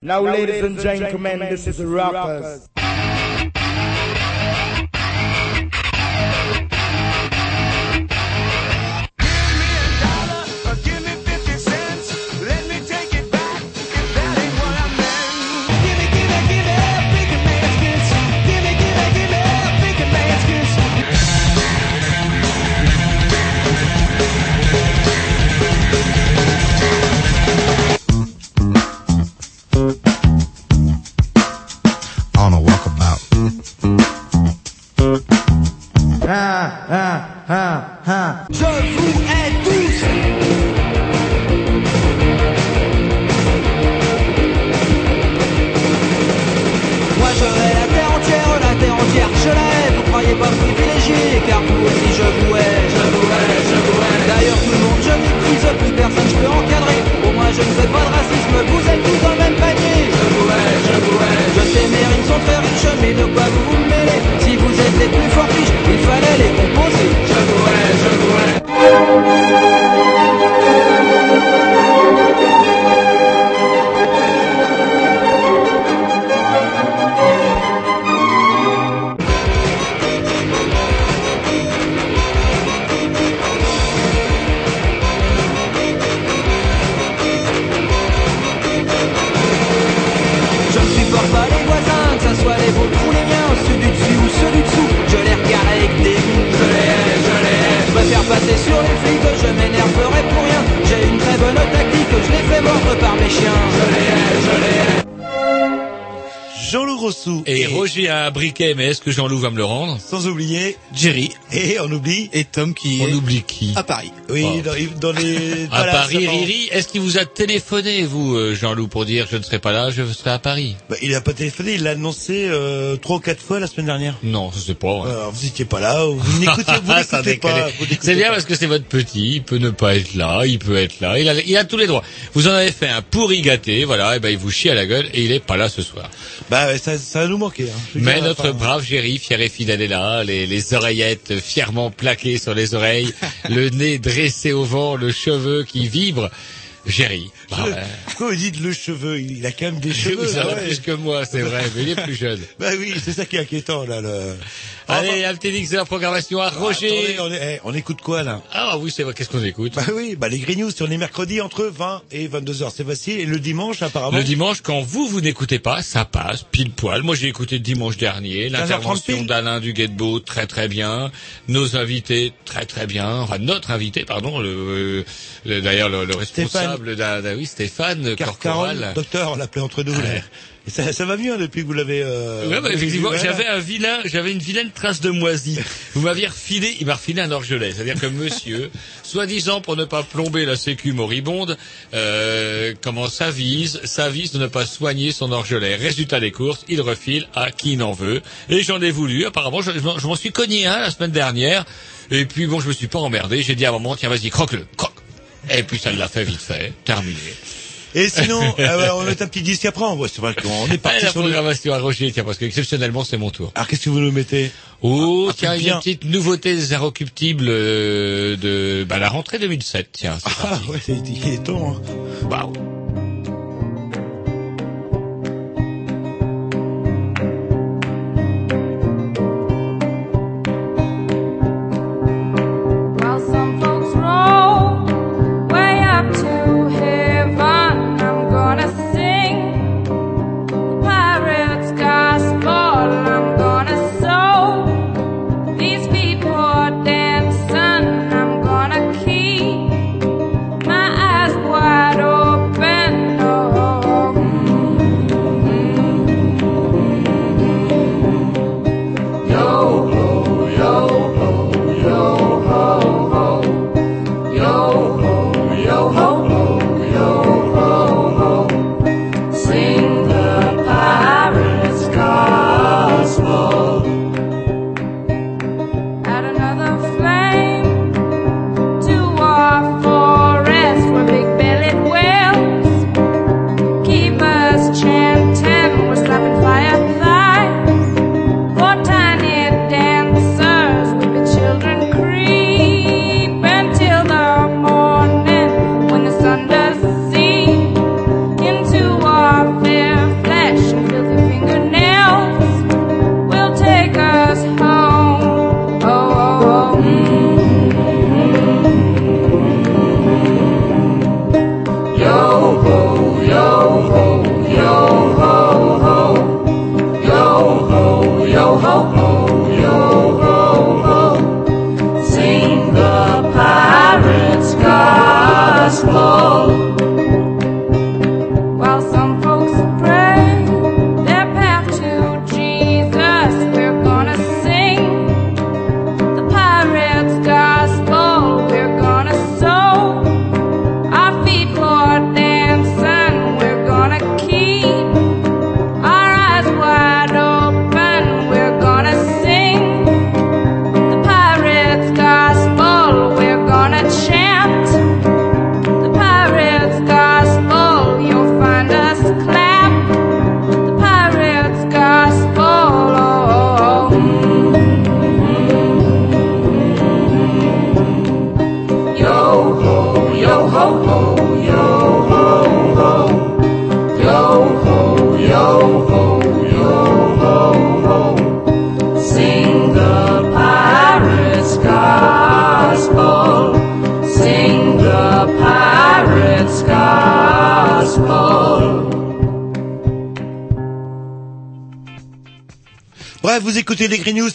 Now, ladies and gentlemen, this is Rockers. Briquet, mais est-ce que Jean-Loup va me le rendre Sans oublier, Jerry et on oublie, et Tom qui On est oublie qui à Paris. oui, Oh. dans, dans les... À voilà, Paris. Riri, est-ce qu'il vous a téléphoné, vous, euh, Jean-Loup, pour dire je ne serai pas là, je serai à Paris? Bah, il a pas téléphoné, il l'a annoncé euh, trois ou quatre fois la semaine dernière. Non, je sais pas. ouais. Alors, vous étiez pas là, vous n'écoutez pas. C'est bien pas. parce que c'est votre petit, il peut ne pas être là, il peut être là, il a, il a tous les droits. Vous en avez fait un pourri gâté, voilà, et ben il vous chie à la gueule et il est pas là ce soir. Bah, ça, ça va nous manquer. Hein. Mais dire, notre enfin, brave Géry, fier et fidèle, est là, les, les oreillettes fièrement plaquées sur les oreilles, le nez dressé au vent, le cheveu qui vibre. Géry, bah ouais. Pourquoi vous dites le cheveu? Il a quand même des cheveux. vous en avez ouais. plus que moi, c'est vrai, mais il est plus jeune. Bah oui, c'est ça qui est inquiétant là. Le... Allez, mix de la programmation à Roger. Attendez, on, est- eh, on écoute quoi là? Ah oui, c'est vrai, qu'est-ce qu'on écoute? Bah oui, bah les Green News, on est mercredi entre 20 et 22 heures, c'est facile. Et le dimanche, apparemment? Le dimanche, quand vous, vous n'écoutez pas, ça passe, pile poil. Moi, j'ai écouté dimanche dernier, 15h30 l'intervention d'Alain Duguetbeau, très très bien. Nos invités, très très bien. Enfin, notre invité, pardon, le, le- d'ailleurs, le, le responsable d'un- oui, Stéphane Car Corporal. Docteur, on l'appelait entre nous. là. Ça, ça va mieux hein, depuis que vous l'avez. Euh, Ouais, bah, effectivement, j'avais un vilain, j'avais une vilaine trace de moisi. Vous m'aviez refilé, il m'a refilé un orgelet. C'est-à-dire que monsieur, soi-disant pour ne pas plomber la sécu moribonde, euh, comment s'avise, s'avise de ne pas soigner son orgelet. Résultat des courses, il refile à qui n'en veut. Et j'en ai voulu. Apparemment, je, je m'en- suis cogné un la semaine dernière. Et puis bon, je me suis pas emmerdé. J'ai dit à un moment, tiens, vas-y, croque-le, croque. Et puis ça l'a fait vite fait, terminé. Et sinon, euh, on met un petit disque après. C'est vrai qu'on est parti la sur le. programmation à Roger, tiens, parce que exceptionnellement, c'est mon tour. Alors qu'est-ce que vous nous mettez Oh, Un tiens, truc il y a bien. une petite nouveauté des Inrecuptibles euh, de bah, la rentrée 2007. Tiens, c'est Ah parti. ouais, c'est- il est temps. Hein. Bah,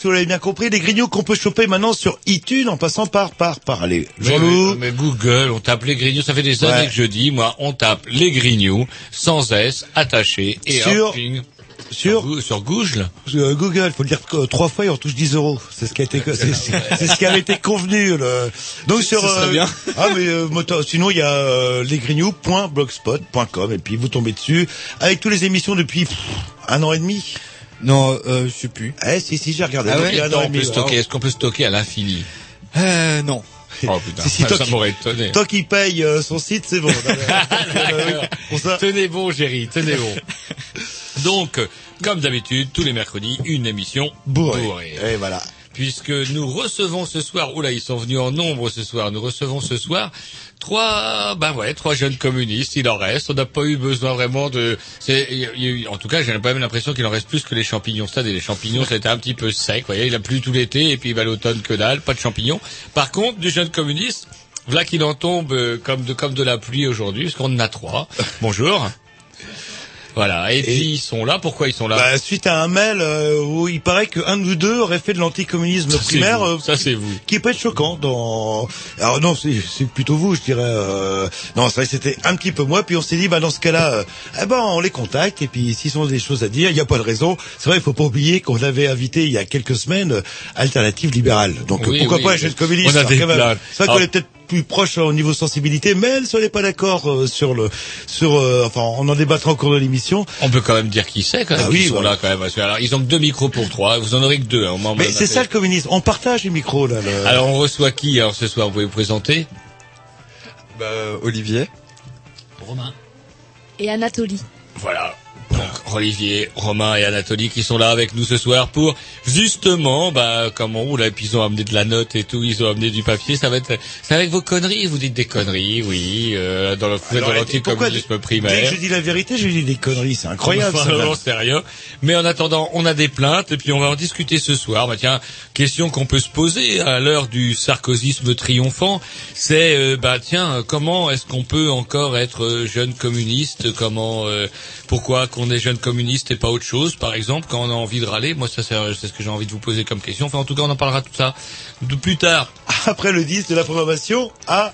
si vous l'avez bien compris, les Grignoux qu'on peut choper maintenant sur iTunes en passant par, par, par, allez, Mais, Jean-Loup. mais- mais Google, on tape les grignoux, ça fait des années Ouais. que je dis, moi, on tape les grignoux, sans S, attaché, et Sur- hop. Sur sur Google. euh, Google, faut le dire euh, trois fois et on touche 10 euros. C'est ce qui a été, c'est, ce qui avait été convenu. Le... Donc sur, euh, bien. ah mais euh, moto- sinon il y a euh, lesgrignoux.blogspot.com et puis vous tombez dessus avec toutes les émissions depuis pff, un an et demi. Non, euh, je sais plus. Eh si si j'ai regardé. Ah ouais un an et on peut stocker, est-ce qu'on peut stocker à l'infini Euh, non. Oh putain, Si, si, ça, toi ça qui- m'aurait étonné. Tant qu'il paye euh, son site, c'est bon. Pour ça. Tenez bon, Géry, tenez bon. Donc, euh, comme d'habitude, tous les mercredis, une émission Bourré. bourrée. Et voilà. Puisque nous recevons ce soir, oula, ils sont venus en nombre ce soir, nous recevons ce soir trois, ben ouais, trois jeunes communistes, il en reste, on n'a pas eu besoin vraiment de, c'est, en tout cas, j'ai pas même l'impression qu'il en reste plus que les champignons, c'est les champignons, c'était un petit peu sec, vous voyez, il a plu tout l'été, et puis, bah, l'automne, que dalle, pas de champignons. Par contre, du jeune communiste, Voilà qu'il en tombe euh, comme de comme de la pluie aujourd'hui, parce qu'on en a trois. Bonjour. Voilà. Et, puis ils sont là. Pourquoi ils sont là Bah, suite à un mail euh, où il paraît qu'un de nous deux aurait fait de l'anticommunisme primaire, vous. euh, Ça c'est vous. qui peut être choquant dans. Alors non, c'est plutôt vous, je dirais. euh, Non, c'était un petit peu moi. Puis on s'est dit, bah dans ce cas-là, euh, eh ben on les contacte. Et puis s'ils ont des choses à dire, il n'y a pas de raison. C'est vrai, il faut pas oublier qu'on avait invité il y a quelques semaines Alternative Libérale. Donc Oui, pourquoi oui, pas oui. les jeunes communistes On. C'est vrai qu'on est peut-être plus proche au niveau sensibilité, mais si on n'est pas d'accord euh, sur le, sur, euh, enfin, on en débattra au cours de l'émission. On peut quand même dire qui c'est quand même. Ah oui, ils sont voilà. là quand même. Alors ils ont que deux micros pour trois. Vous en aurez que deux. hein, au moment Mais c'est ça le communisme. On partage les micros là. le- Alors on reçoit qui alors ce soir Vous pouvez vous présenter Bah, Olivier. Romain. Et Anatolie. Voilà. Donc, Olivier, Romain et Anatolie qui sont là avec nous ce soir pour justement, bah, comme on roule, et puis ils ont amené de la note et tout, ils ont amené du papier, ça va être, c'est avec vos conneries, vous dites des conneries, oui, euh, dans le, Alors, dans pourquoi l'anticommunisme Dès que primaire. je dis la vérité, je dis des conneries. C'est incroyable. Enfin, ça. rien. Mais en attendant, on a des plaintes et puis on va en discuter ce soir. Bah tiens, question qu'on peut se poser à l'heure du sarkozysme triomphant, c'est euh, bah tiens, comment est-ce qu'on peut encore être euh, jeune communiste? Comment, euh, pourquoi qu'on est jeune communiste et pas autre chose Par exemple, quand on a envie de râler, moi ça c'est ce que j'ai envie de vous poser comme question. Enfin, en tout cas, on en parlera tout ça de plus tard. Après le 10 de la programmation, ah,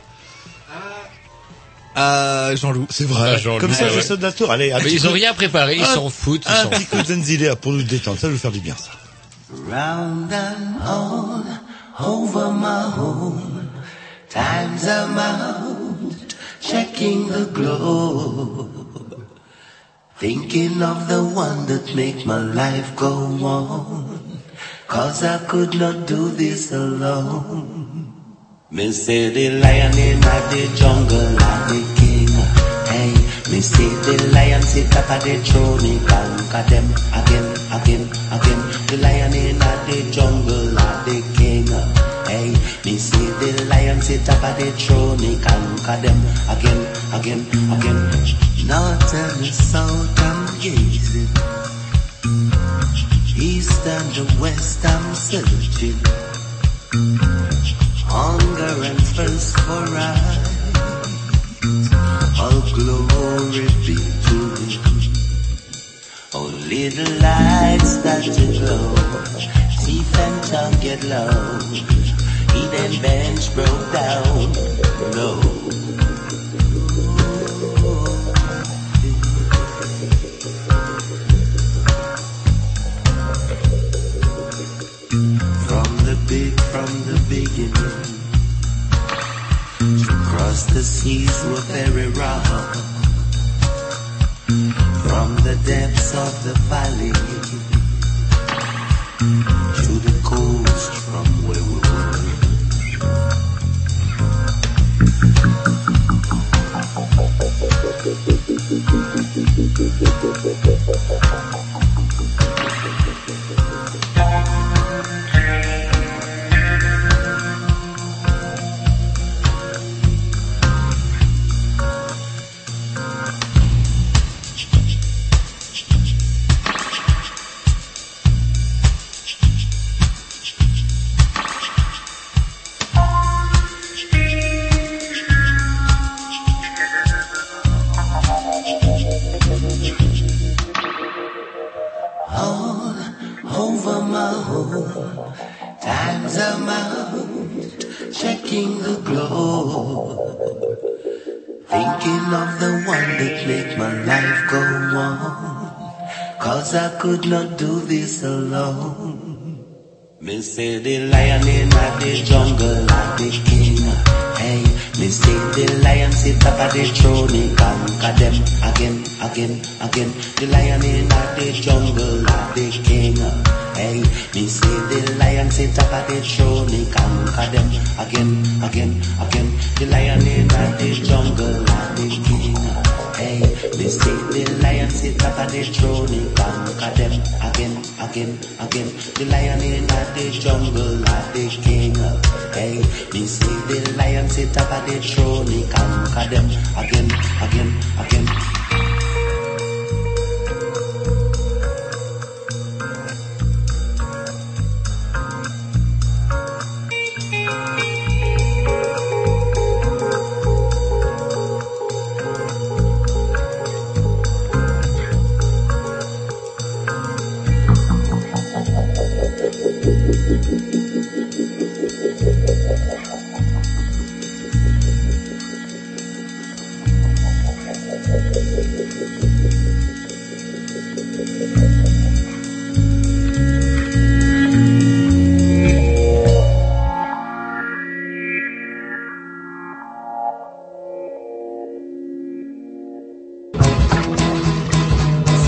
Ah, Jean-Loup. c'est vrai. Jean-Loup, Comme ça, je ouais. sonne d'un tour. Allez, Mais ils ont rien préparé, ils s'en foutent. Ils Un petit coup de pour nous détendre. Ça va nous faire du bien, ça. Round and all over my home. Times I'm out, checking the globe. Thinking of the one that make my life go on. Cause I could not do this alone. Me say the lion in the jungle and the king. Hey, me say the lion sit up at the throne, he conquer them again, again, again. The lion in the jungle and the king. Say the lion sit up at the throne, he conquer them again, again, again. North and south I'm gazing. East and the west I'm searching. Hunger and thirst for right. All glory be to Him. Oh, little lights to glow. And tongue get low. Broke down. No. From the big, from the beginning. To cross the seas very. From the depths of the valley not do this alone. Me say the lion in the jungle are the king. Hey, me say the lion sit up at the throne, he conquer them again, again, again. The lion in the jungle are the king. Hey, me say the lion sit up at the throne, he conquer them again, again, again. The lion in the jungle are the king. Hey, me say the lion sit up at the throne, he conquer them again, again, again. The lion in the jungle are the king. Hey, me say the lion sit up at the throne, he conquer them again, again, again.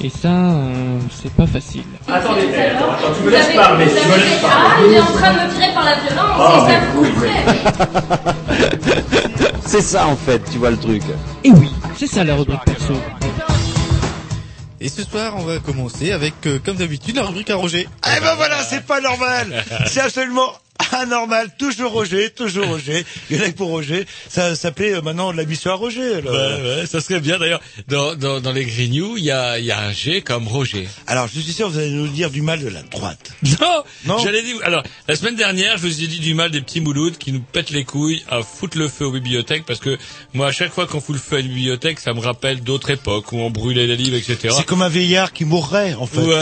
Et ça, euh, c'est pas facile. Attendez, attends, attends, tu me laisses parler, tu me laisses Ah, parler. il est en train de me tirer par la violence, Ah, et ça mais vous oui. C'est ça en fait, tu vois le truc. Et oui, c'est ça la rubrique perso. Et ce soir, on va commencer avec, euh, comme d'habitude, la rubrique à Roger. Eh ben voilà, c'est pas normal. C'est absolument anormal. Toujours Roger, toujours Roger. Il y en a que pour Roger. Ça s'appelait euh, maintenant la mission à Roger. alors. Ouais, ça serait bien d'ailleurs. Dans, dans, dans les Grignoux, il y a, il y a un G comme Roger. Alors, je suis sûr, vous allez nous dire du mal de la droite. Non, Non. j'allais dire. Alors, la semaine dernière, je vous ai dit du mal des petits mouloudes qui nous pètent les couilles à foutre le feu aux bibliothèques parce que moi, à chaque fois qu'on fout le feu à une bibliothèque, ça me rappelle d'autres époques où on brûlait les livres, etc. C'est comme un vieillard qui mourrait, en fait. Ouais,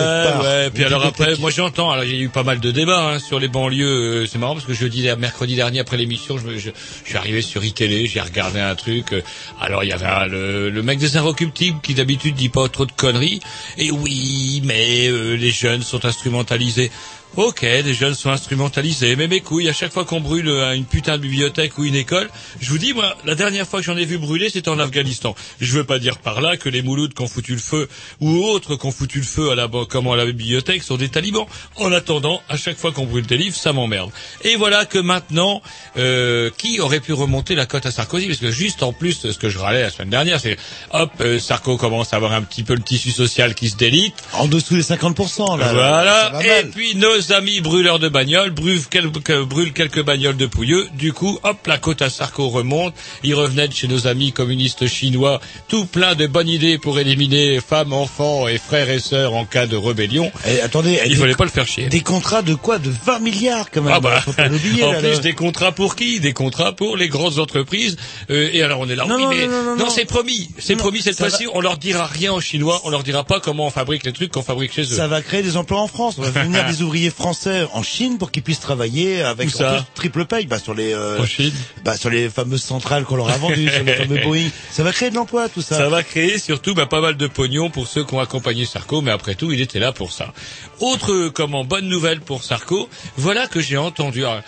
ouais. Puis alors après, moi j'entends. Alors il y a eu pas mal de débats hein, sur les banlieues. euh, parce que jeudi, mercredi dernier après l'émission, je, suis arrivé sur iTélé, j'ai regardé un truc. euh, Alors il y avait le mec des Inrecuptibles qui d'habitude dit pas trop de conneries. Et oui, mais euh, les jeunes sont instrumentalisés. Ok, les jeunes sont instrumentalisés, mais mes couilles, à chaque fois qu'on brûle euh, une putain de bibliothèque ou une école, je vous dis, moi, la dernière fois que j'en ai vu brûler, c'était en Afghanistan. Je veux pas dire par là que les moulouds qui ont foutu le feu, ou autres qui ont foutu le feu à la, comment, à la bibliothèque, sont des talibans. En attendant, à chaque fois qu'on brûle des livres, ça m'emmerde. Et voilà que maintenant, euh, qui aurait pu remonter la cote à Sarkozy? Parce que juste en plus, ce que je râlais la semaine dernière, c'est, hop, euh, Sarko commence à avoir un petit peu le tissu social qui se délite, En dessous des 50%, là. Voilà. Et puis nos amis brûleurs de bagnoles brûlent quelques, brûlent quelques bagnoles de pouilleux. Du coup, hop, la côte à Sarko remonte. Il revenait de chez nos amis communistes chinois, tout plein de bonnes idées pour éliminer femmes, enfants et frères et sœurs en cas de rébellion. Eh, attendez, eh, Il fallait pas le faire chier. Des contrats de quoi? De 20 milliards, quand même. Ah bah, Faut pas en là, plus là. des contrats pour qui? Des contrats pour les grandes entreprises. Euh, et alors on est là, Non, oui, non, mais non, non, non. c'est promis, c'est promis cette fois-ci. On leur dira rien aux Chinois, on leur dira pas comment on fabrique les trucs qu'on fabrique chez eux. Ça va créer des emplois en France. On va venir des ouvriers français en Chine pour qu'ils puissent travailler avec ça triple paye. Bah, sur les, euh, En Chine. bah, sur les fameuses centrales qu'on leur a vendues, sur les fameux Boeing. Ça va créer de l'emploi, tout ça. Ça va créer surtout bah, pas mal de pognon pour ceux qui ont accompagné Sarko, mais après tout, il était là pour ça. Autre, comment, bonne nouvelle pour Sarko, voilà que j'ai entendu, ah,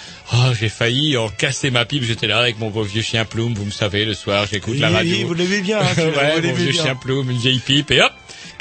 j'ai failli en casser ma pipe, j'étais là avec mon beau vieux chien plume, vous me savez, le soir, j'écoute la Oui, radio. oui, vous l'aimez bien, hein, vous ouais, mon vieux bien. chien plume, une vieille pipe, et hop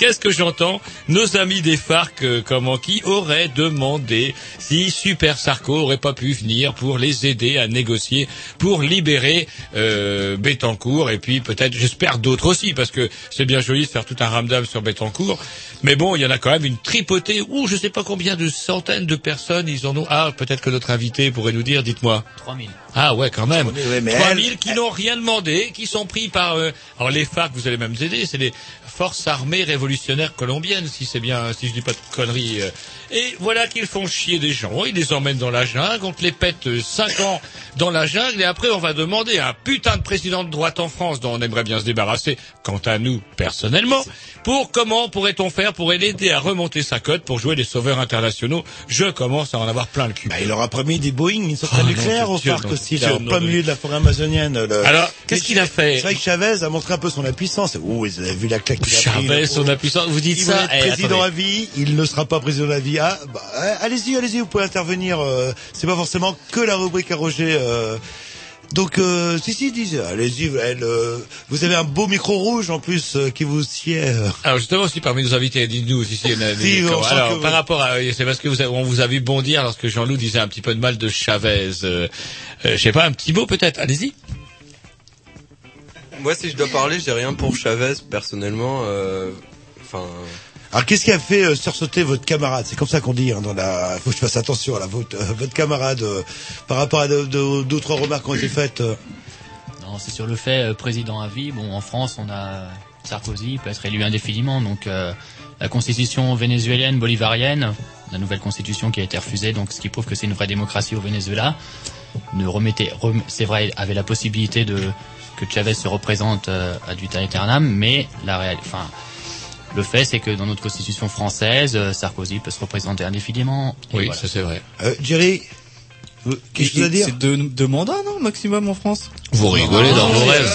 Qu'est-ce que j'entends? Nos amis des FARC, euh, comment qui auraient demandé si Super Sarko aurait pas pu venir pour les aider à négocier pour libérer euh, et puis peut-être, j'espère d'autres aussi, parce que c'est bien joli de faire tout un ramdam sur Bettencourt, mais bon, il y en a quand même une tripotée ou je sais pas combien de centaines de personnes ils en ont. Ah, peut-être que notre invité pourrait nous dire. Dites-moi. 3000. Ah ouais, quand même. Ouais, mais 3000 elle- qui n'ont rien demandé, qui sont pris par... euh, alors les FARC, vous allez même aider, c'est les forces armées révolutionnaires colombiennes, si c'est bien, si je dis pas de conneries. euh. Et voilà qu'ils font chier des gens, ils les emmènent dans la jungle, on te les pète 5 ans dans la jungle, et après on va demander à un putain de président de droite en France, dont on aimerait bien se débarrasser, quant à nous, personnellement, pour comment pourrait-on faire pour l'aider à remonter sa cote pour jouer les sauveurs internationaux. Je commence à en avoir plein le cul. Bah, il aura promis des Boeing, une centrale Oh, nucléaire au parc aussi, là, au plein milieu de la forêt amazonienne. le- Alors, qu'est-ce qu'il a fait C'est vrai que Chavez a montré un peu son impuissance. Oh, vous avez vu la claque Chavez, son pauvre. impuissance. Vous dites Il ça va être Eh, président attendez. à vie, il ne sera pas président à vie. Ah, bah, allez-y, allez-y, vous pouvez intervenir. euh, c'est pas forcément que la rubrique à Roger. euh. donc, euh, si, si, dis, allez-y, euh, vous avez un beau micro rouge en plus euh, qui vous sied. Alors justement aussi parmi nos invités, dites-nous si, si, y en a Si, on alors que- par rapport à, c'est parce que vous on vous a vu bondir lorsque Jean-Loup disait un petit peu de mal de Chavez. Je sais pas, un petit mot peut-être. Allez-y. Moi, si je dois parler, j'ai rien pour Chavez personnellement. euh, Enfin, Alors, qu'est-ce qui a fait euh, sursauter votre camarade? C'est comme ça qu'on dit hein, dans la. Faut que je fasse attention à la votre, euh, votre camarade euh, par rapport à d'autres remarques qui ont été faites. euh. Non, c'est sur le fait euh, président à vie. Bon, en France, on a Sarkozy il peut être élu indéfiniment. Donc, euh, la constitution vénézuélienne, bolivarienne, la nouvelle constitution qui a été refusée, donc ce qui prouve que c'est une vraie démocratie au Venezuela, ne remettait, rem- c'est vrai, avait la possibilité de que Chavez se représente euh, ad vitam aeternam, mais la réalité, enfin. Le fait, c'est que dans notre constitution française, euh, Sarkozy peut se représenter indéfiniment. Oui, voilà. ça c'est vrai. Euh, Jerry, vous- quelque chose à dire C'est deux, deux mandats, non, maximum en France Vous rigolez dans vos rêves.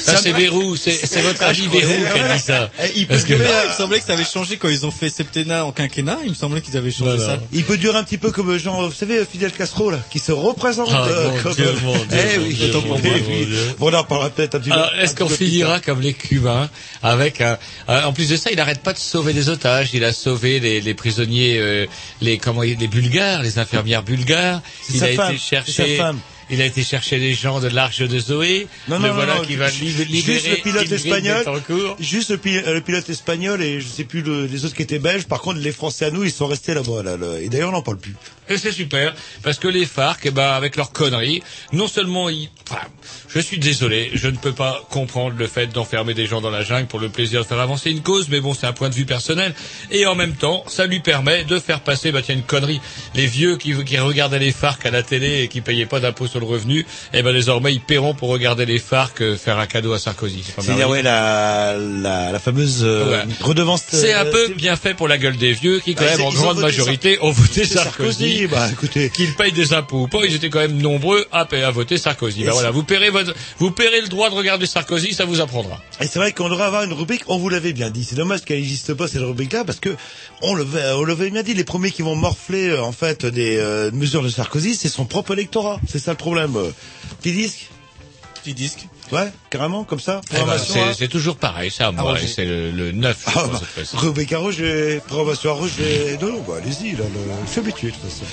Ça c'est Bérou, c'est c'est votre ami Bérou qui a dit ça. Eh, il peut Parce que- durer, il me semblait que ça avait changé quand ils ont fait septennat en quinquennat. Il me semblait qu'ils avaient changé Voilà. ça. Il peut durer un petit peu comme genre, vous savez, Fidel Castro là, qui se représente Ah, euh, mon comme. Dieu, mon Dieu, eh oui, Dieu, pour moi. mon oui. Dieu. Bon, on en reparlera peut-être un petit peu. Alors, est-ce qu'on finira comme les Cubains avec un, un- en plus de ça, il n'arrête pas de sauver des otages. Il a sauvé les, les prisonniers, euh, les comment, les Bulgares, les infirmières bulgares. Il a femme, été sa chercher. femme. Il a été chercher les gens de l'Arche de Zoé. Non, le non, non, voilà non, qui va juste le pilote espagnol. Juste le, euh, le pilote espagnol et je sais plus le- les autres qui étaient belges. Par contre, les Français à nous, ils sont restés là-bas. Là, là. Et d'ailleurs, on n'en parle plus. Et c'est super, parce que les FARC, eh ben, avec leurs conneries, non seulement ils... Enfin, je suis désolé, je ne peux pas comprendre le fait d'enfermer des gens dans la jungle pour le plaisir de faire avancer une cause, mais bon, c'est un point de vue personnel. Et en même temps, ça lui permet de faire passer, bah tiens, une connerie. Les vieux qui, qui regardaient les FARC à la télé et qui payaient pas d'impôt sur le revenu, eh ben, désormais, ils paieront pour regarder les FARC euh, faire un cadeau à Sarkozy. C'est-à-dire, ouais, la, la, la fameuse euh, Ouais. redevance. C'est un euh, peu bien fait pour la gueule des vieux qui, quand Bah, même, en grande majorité, Sar- ont voté Sarkozy. Bah, écoutez. Qu'ils payent des impôts ou pas, ils étaient quand même nombreux à, à voter Sarkozy. Bah voilà, vous paierez votre, vous paierez le droit de regarder Sarkozy, ça vous apprendra. Et c'est vrai qu'on devrait avoir une rubrique, on vous l'avait bien dit. C'est dommage qu'elle n'existe pas, cette rubrique-là, parce que on l'avait bien dit, les premiers qui vont morfler, euh, en fait, des euh, mesures de Sarkozy, c'est son propre électorat. C'est ça le problème. euh. Petit disque? Petit disque. Ouais, carrément, comme ça? Eh ben, c'est hein? c'est toujours pareil, ça, moi, c'est le, le 9, je Ah, bah, fois-ci. rubrique à à Roger. Non, non, bah, allez-y, là, le, je suis habitué, de toute façon.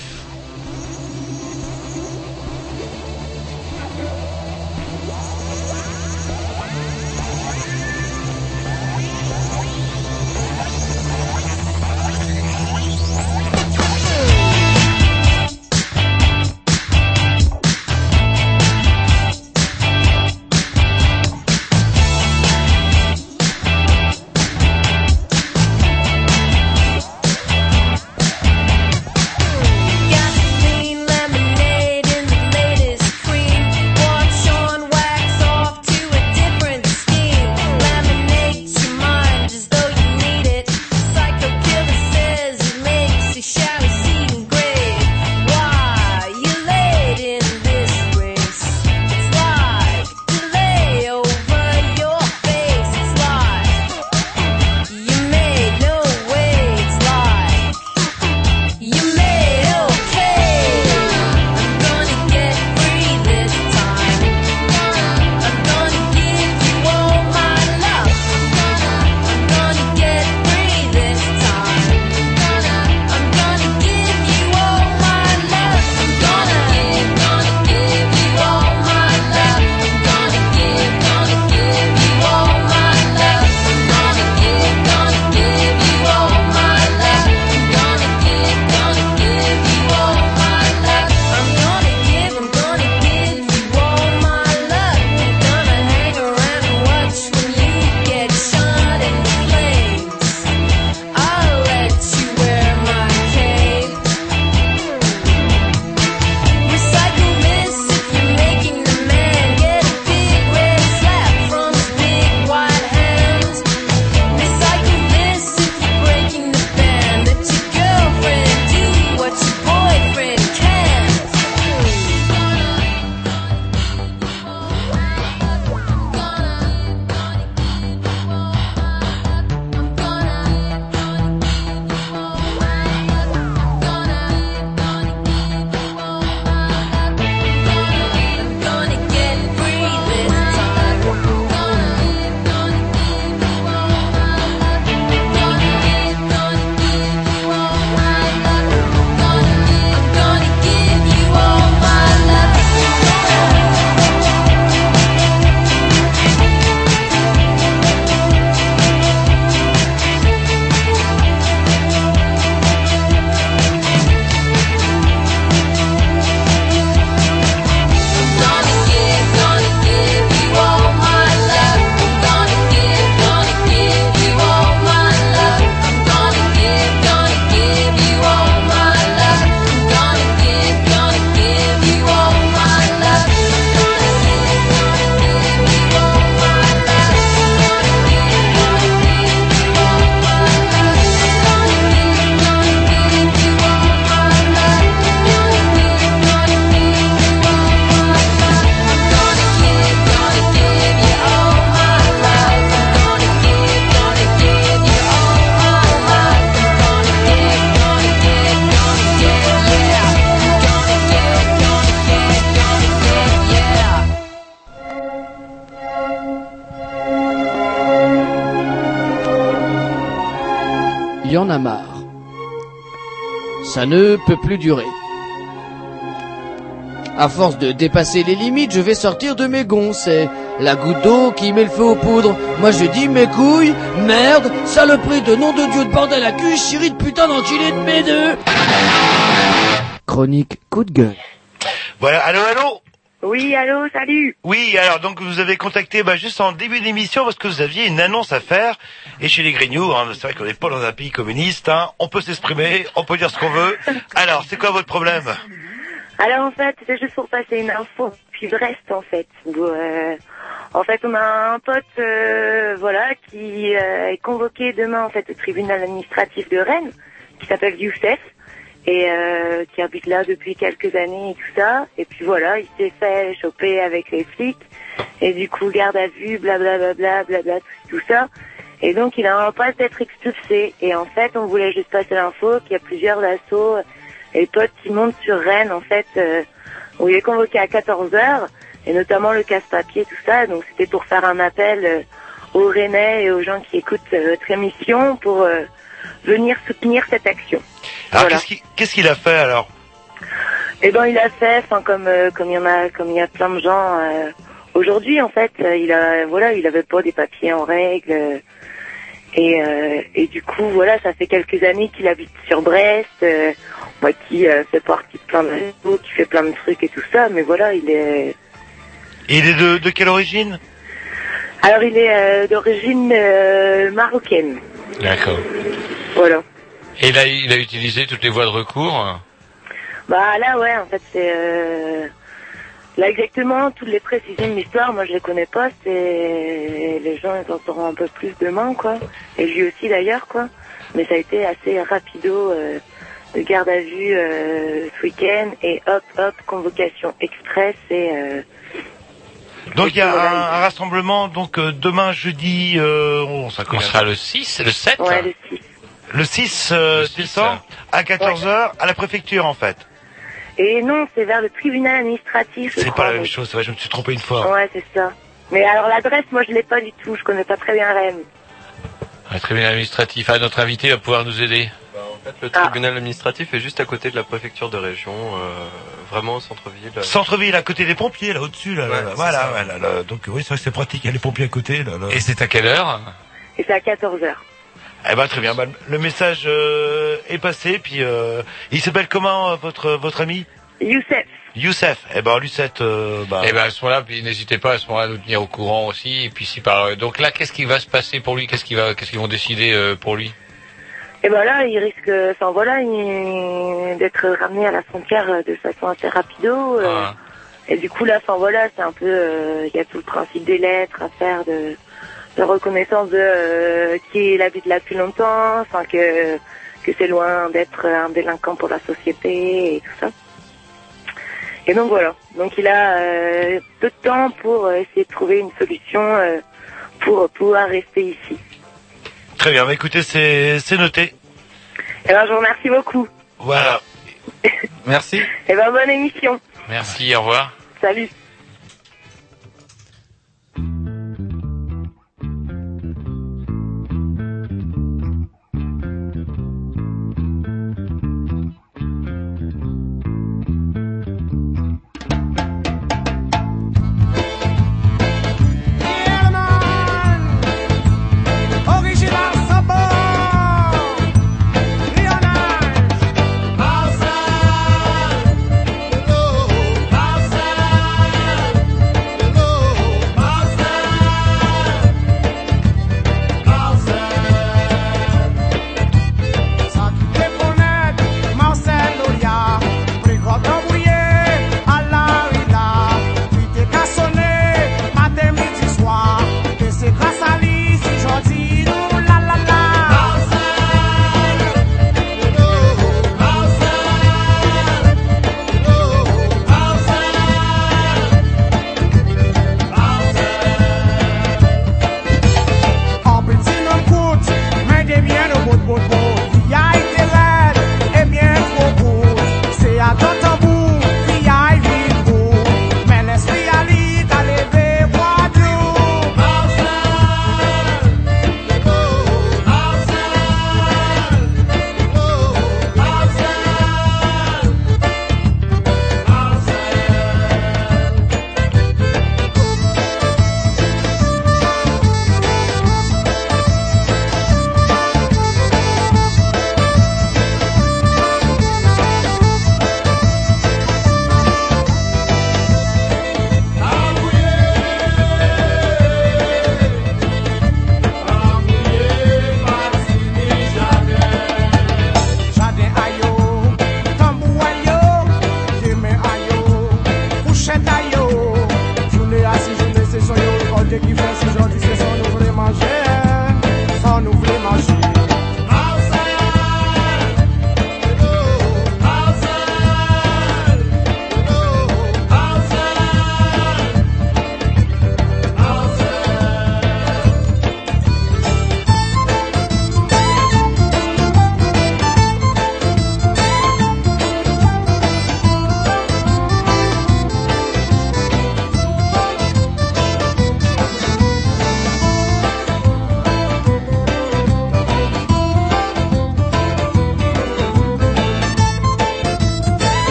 À force de dépasser les limites, je vais sortir de mes gonds. C'est la goutte d'eau qui met le feu aux poudres. Moi je dis mes couilles, merde, saloperie de nom de Dieu de bordel à cul, chérie de putain d'enculé de mes deux. Chronique coup de gueule. Voilà, allô, allô Oui, allô, salut. Oui, alors donc vous avez contacté bah, juste en début d'émission parce que vous aviez une annonce à faire. Et chez les Grignoux, hein, c'est vrai qu'on n'est pas dans un pays communiste, hein, on peut s'exprimer, on peut dire ce qu'on veut. Alors, c'est quoi votre problème? Alors en fait, c'est juste pour passer une info. Puis Brest en fait. Euh, en fait, on a un pote, euh, voilà, qui euh, est convoqué demain en fait au tribunal administratif de Rennes, qui s'appelle Youssef et euh, qui habite là depuis quelques années et tout ça. Et puis voilà, il s'est fait choper avec les flics et du coup garde à vue, blablabla, blabla, tout, tout ça. Et donc il a un passe d'être expulsé. Et en fait, on voulait juste passer l'info qu'il y a plusieurs assos et potes qui montent sur Rennes en fait, euh, où il est convoqué à 14 heures et notamment le casse-papier, tout ça. Donc c'était pour faire un appel euh, aux Rennais et aux gens qui écoutent euh, votre émission pour euh, venir soutenir cette action. Alors, Voilà. qu'est-ce qu'il a fait alors? Eh ben, il a fait, enfin comme comme il y en a, comme il y a plein de gens aujourd'hui, en fait, il a, voilà, il avait pas des papiers en règle, et euh, et du coup, voilà, ça fait quelques années qu'il habite sur Brest, euh, moi qui fait partie de plein de réseaux, qui fait plein de trucs et tout ça, mais voilà, il est, Et il est de, de quelle origine? Alors il est euh, d'origine euh, marocaine, D'accord. voilà. Et là, il a utilisé toutes les voies de recours? Bah là ouais en fait c'est euh... là exactement toutes les précisions de l'histoire moi je les connais pas c'est les gens ils en sauront un peu plus demain quoi et lui aussi d'ailleurs quoi mais ça a été assez rapido euh, de garde à vue euh, ce week-end. Et hop hop convocation express et euh... Donc il y a un, un rassemblement donc euh, demain jeudi, euh, on, ça On sera le 6, le 7 ouais le 6 le 6 euh, décembre à 14h à la préfecture en fait. et non c'est vers le tribunal administratif C'est pas la même chose, c'est vrai, je me suis trompé une fois. ouais c'est ça. Mais alors l'adresse moi je l'ai pas du tout. Je connais pas très bien Rennes. Un tribunal administratif. Ah, notre invité va pouvoir nous aider. Le tribunal administratif est juste à côté de la préfecture de région, euh, vraiment au centre-ville. Centre-ville à côté des pompiers là au-dessus là, là, Ouais, là. voilà, ça. ouais, là, là. donc oui c'est vrai que c'est pratique, il y a les pompiers à côté là, là. Et c'est à quelle heure? Et c'est à 14 heures Eh ben très bien, Bah, le message euh, est passé puis euh, il s'appelle comment euh, votre votre ami? Youssef Youssef. Eh ben Lucette euh, bah, Eh ben à ce moment-là, puis n'hésitez pas à ce moment-là à nous tenir au courant aussi. Et puis si par donc là, qu'est-ce qui va se passer pour lui? Qu'est-ce qui va Qu'est-ce qu'ils vont décider euh, pour lui? Et ben là, il risque, enfin voilà, il- d'être ramené à la frontière euh, de façon assez rapido. euh, Ah. Et du coup là, enfin voilà, c'est un peu, euh, il y a tout le principe des lettres à faire, de, de reconnaissance de euh, qui il habite là depuis longtemps, enfin que que c'est loin d'être un délinquant pour la société et tout ça. Et donc voilà, donc il a euh, peu de temps pour essayer de trouver une solution euh, pour pouvoir rester ici. Très bien, bah, écoutez, c'est c'est noté. Et ben je vous remercie beaucoup. Voilà. Merci. Et ben bonne émission. Merci, au revoir. Salut.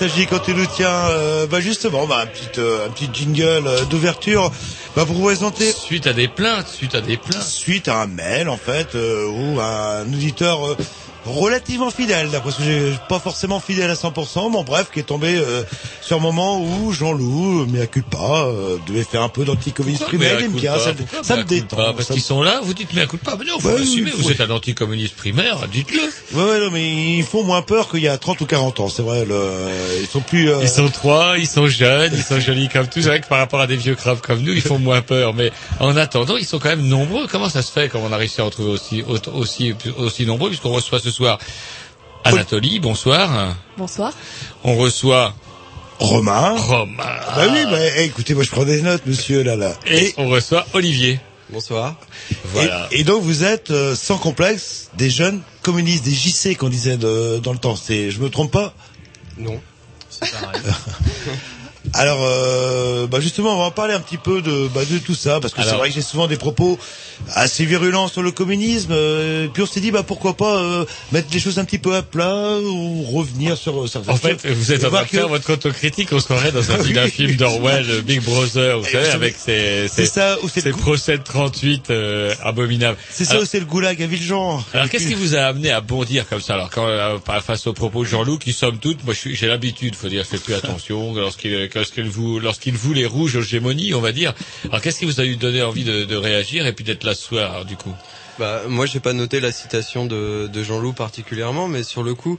Nostalgie, quand tu nous tiens. euh, bah justement, bah, un petit, euh, un petit jingle euh, d'ouverture. Bah pour vous présenter. Suite à des plaintes, suite à des plaintes. Suite à un mail en fait, euh, où un auditeur euh, relativement fidèle, d'après ce que j'ai, pas forcément fidèle à 100%, mais bref, qui est tombé euh, sur un moment où Jean-Loup, mais à culpa, euh, devait faire un peu d'anticommunisme primaire. mea Il culpa bien, ça, ça mea me culpa détend. Parce ça qu'ils sont là, vous dites de pas. Mais non, faut Bah oui, l'assumer, oui. vous êtes un anticommuniste primaire, dites-le. Ouais, ouais, non, mais ils font moins peur qu'il y a 30 ou 40 ans, c'est vrai. Le, ils sont plus. euh, Ils sont trois, ils sont jeunes, ils sont jolis comme tout. C'est vrai que par rapport à des vieux crabes comme nous, ils font moins peur. Mais en attendant, ils sont quand même nombreux. Comment ça se fait Comment on a réussi à en trouver aussi, aussi, aussi nombreux Puisqu'on reçoit ce soir Anatolie, bonsoir. Bonsoir. On reçoit Romain. Romain. Bah oui, bah eh, écoutez, moi je prends des notes, monsieur là là. Et on reçoit Olivier. Bonsoir. Voilà. Et, et donc vous êtes euh, sans complexe des jeunes communistes, des JC qu'on disait de- dans le temps. C'est, je me trompe pas? Non. Alors, euh, bah justement, on va en parler un petit peu de, bah, de tout ça, parce que c'est vrai que j'ai souvent des propos assez virulents sur le communisme. euh, puis on s'est dit, bah pourquoi pas euh, mettre les choses un petit peu à plat ou revenir sur certaines En fait, vous êtes en train de faire que- votre autocritique. On se croirait dans un, Oui. film d'Orwell, Big Brother, vous Et savez, avec ses, ses, ça, le procès de 38 euh, abominables. C'est ça ou c'est le goulag à Villejean Alors qu'est-ce qui vous a amené à bondir comme ça? Alors quand euh, face aux propos de Jean-Loup, qui somme toute, moi j'ai l'habitude, faut dire, je fais plus attention lorsqu'il lorsqu'il vous vous les rouges aux gémonies, on va dire. Alors qu'est-ce qui vous a donné envie de, réagir et puis d'être là ce soir du coup? Bah, moi, j'ai pas noté la citation de, Jean-Loup particulièrement, mais sur le coup,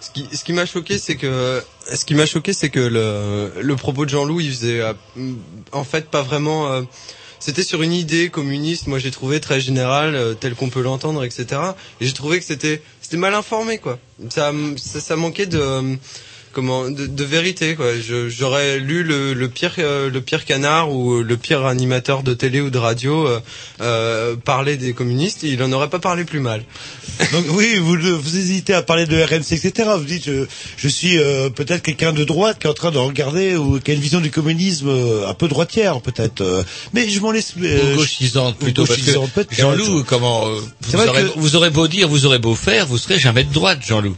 ce qui, m'a choqué, c'est que, ce que le, propos de Jean-Loup, il faisait, euh, en fait, pas vraiment. euh, c'était sur une idée communiste. Moi, j'ai trouvé très générale, euh, telle qu'on peut l'entendre, etc. Et j'ai trouvé que c'était, mal informé, quoi. Ça, ça manquait de. Comment de, de vérité quoi. Je- J'aurais lu le, le pire euh, le pire canard ou le pire animateur de télé ou de radio euh, euh, parler des communistes, et il en aurait pas parlé plus mal. Donc oui, vous, vous hésitez à parler de RMC, etc. Vous dites, je, je suis euh, peut-être quelqu'un de droite qui est en train de regarder ou qui a une vision du communisme euh, un peu droitière, peut-être. euh, mais je m'en laisse. euh, Ou gauchisante ou plutôt parce gauchisante, que. Jean-Loup, comment euh, C'est vous vrai aurez, que- vous aurez beau dire, vous aurez beau faire, vous serez jamais de droite, Jean-Loup.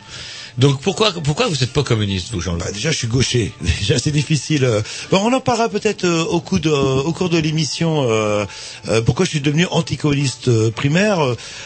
Donc pourquoi pourquoi vous n'êtes pas communiste vous Jean-Loup Bah, déjà, je suis gaucher. Déjà, c'est difficile. euh. Bon, on en parlera peut-être euh, au, coup de, au cours de l'émission. euh, euh, pourquoi je suis devenu anticommuniste euh, primaire,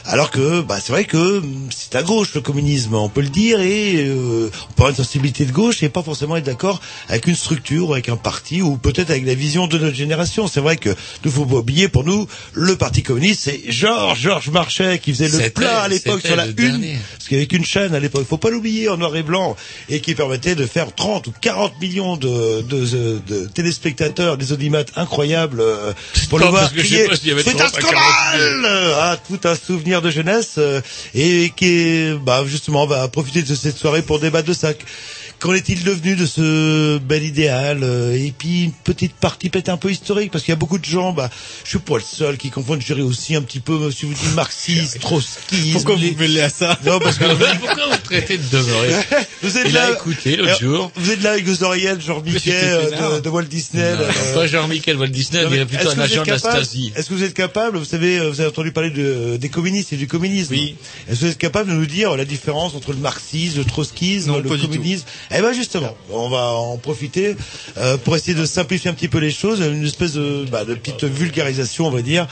alors que bah, c'est vrai que hum, c'est à gauche le communisme, on peut le dire, et euh, on peut avoir une sensibilité de gauche et pas forcément être d'accord avec une structure, avec un parti, ou peut-être avec la vision de notre génération. C'est vrai que nous faut pas oublier, pour nous, le Parti communiste, c'est Georges Georges Marchais qui faisait le plat à l'époque sur la une, dernier. parce qu'il y avait qu'une chaîne à l'époque. Faut pas l'oublier en noir et blanc et qui permettait de faire 30 ou 40 millions de, de, de téléspectateurs, des audimates incroyables euh, pour le voir crier. pas s'il y avait C'est 30 un à 40 scandale Ah, tout un souvenir de jeunesse euh, et qui est, bah, justement va profiter de cette soirée pour débattre de ça. Qu'en est-il devenu de ce bel idéal euh, Et puis une petite partie peut-être un peu historique parce qu'il y a beaucoup de gens, bah, je suis pas le seul qui confondent, je dirais aussi un petit peu, si vous dites marxiste, trotskisme. Pourquoi vous mêlez à ça Non, parce que Pourquoi vous traitez de demeurer vous êtes Il là, écouté l'autre jour. Vous êtes là avec vos oreillettes, genre Mickey euh, de, de Walt Disney. Non, euh, pas Jean-Michel Walt Disney, non, il mais plutôt un agent de Stasi. Est-ce que vous êtes capable, vous savez, vous avez entendu parler de, des communistes et du communisme. Oui. Est-ce que vous êtes capable de nous dire la différence entre le marxisme, le trotskisme, Non, le communisme Eh ben justement, on va en profiter euh, pour essayer de simplifier un petit peu les choses, une espèce de, bah, de petite vulgarisation, on va dire,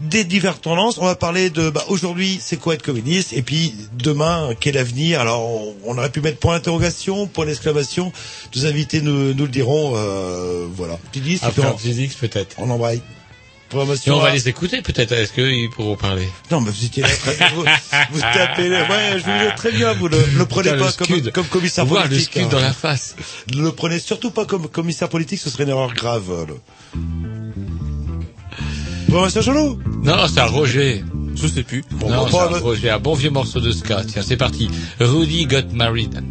des diverses tendances. On va parler de, bah, aujourd'hui, c'est quoi être communiste, et puis demain, quel avenir Alors, on, on aurait pu mettre point d'interrogation, point d'exclamation. Nos invités nous, nous le diront. Euh, voilà. Petite liste, Après peut-être. on embraye. Et Programmation. on va les écouter peut-être. Est-ce qu'ils pourront parler? Non, mais vous étiez là, très, vous, vous tapez, le- ouais, je vous le dis très bien, vous le, le prenez Putain, pas le comme, scud. comme commissaire Voir le politique. scud hein. dans la face. Ne le prenez surtout pas comme commissaire politique, ce serait une erreur grave. le. Bon, monsieur Chalot Non, c'est à Roger. Je sais plus. Bon, non, c'est à le- Roger. Un bon vieux morceau de ska. Tiens, c'est parti. Rudy got married.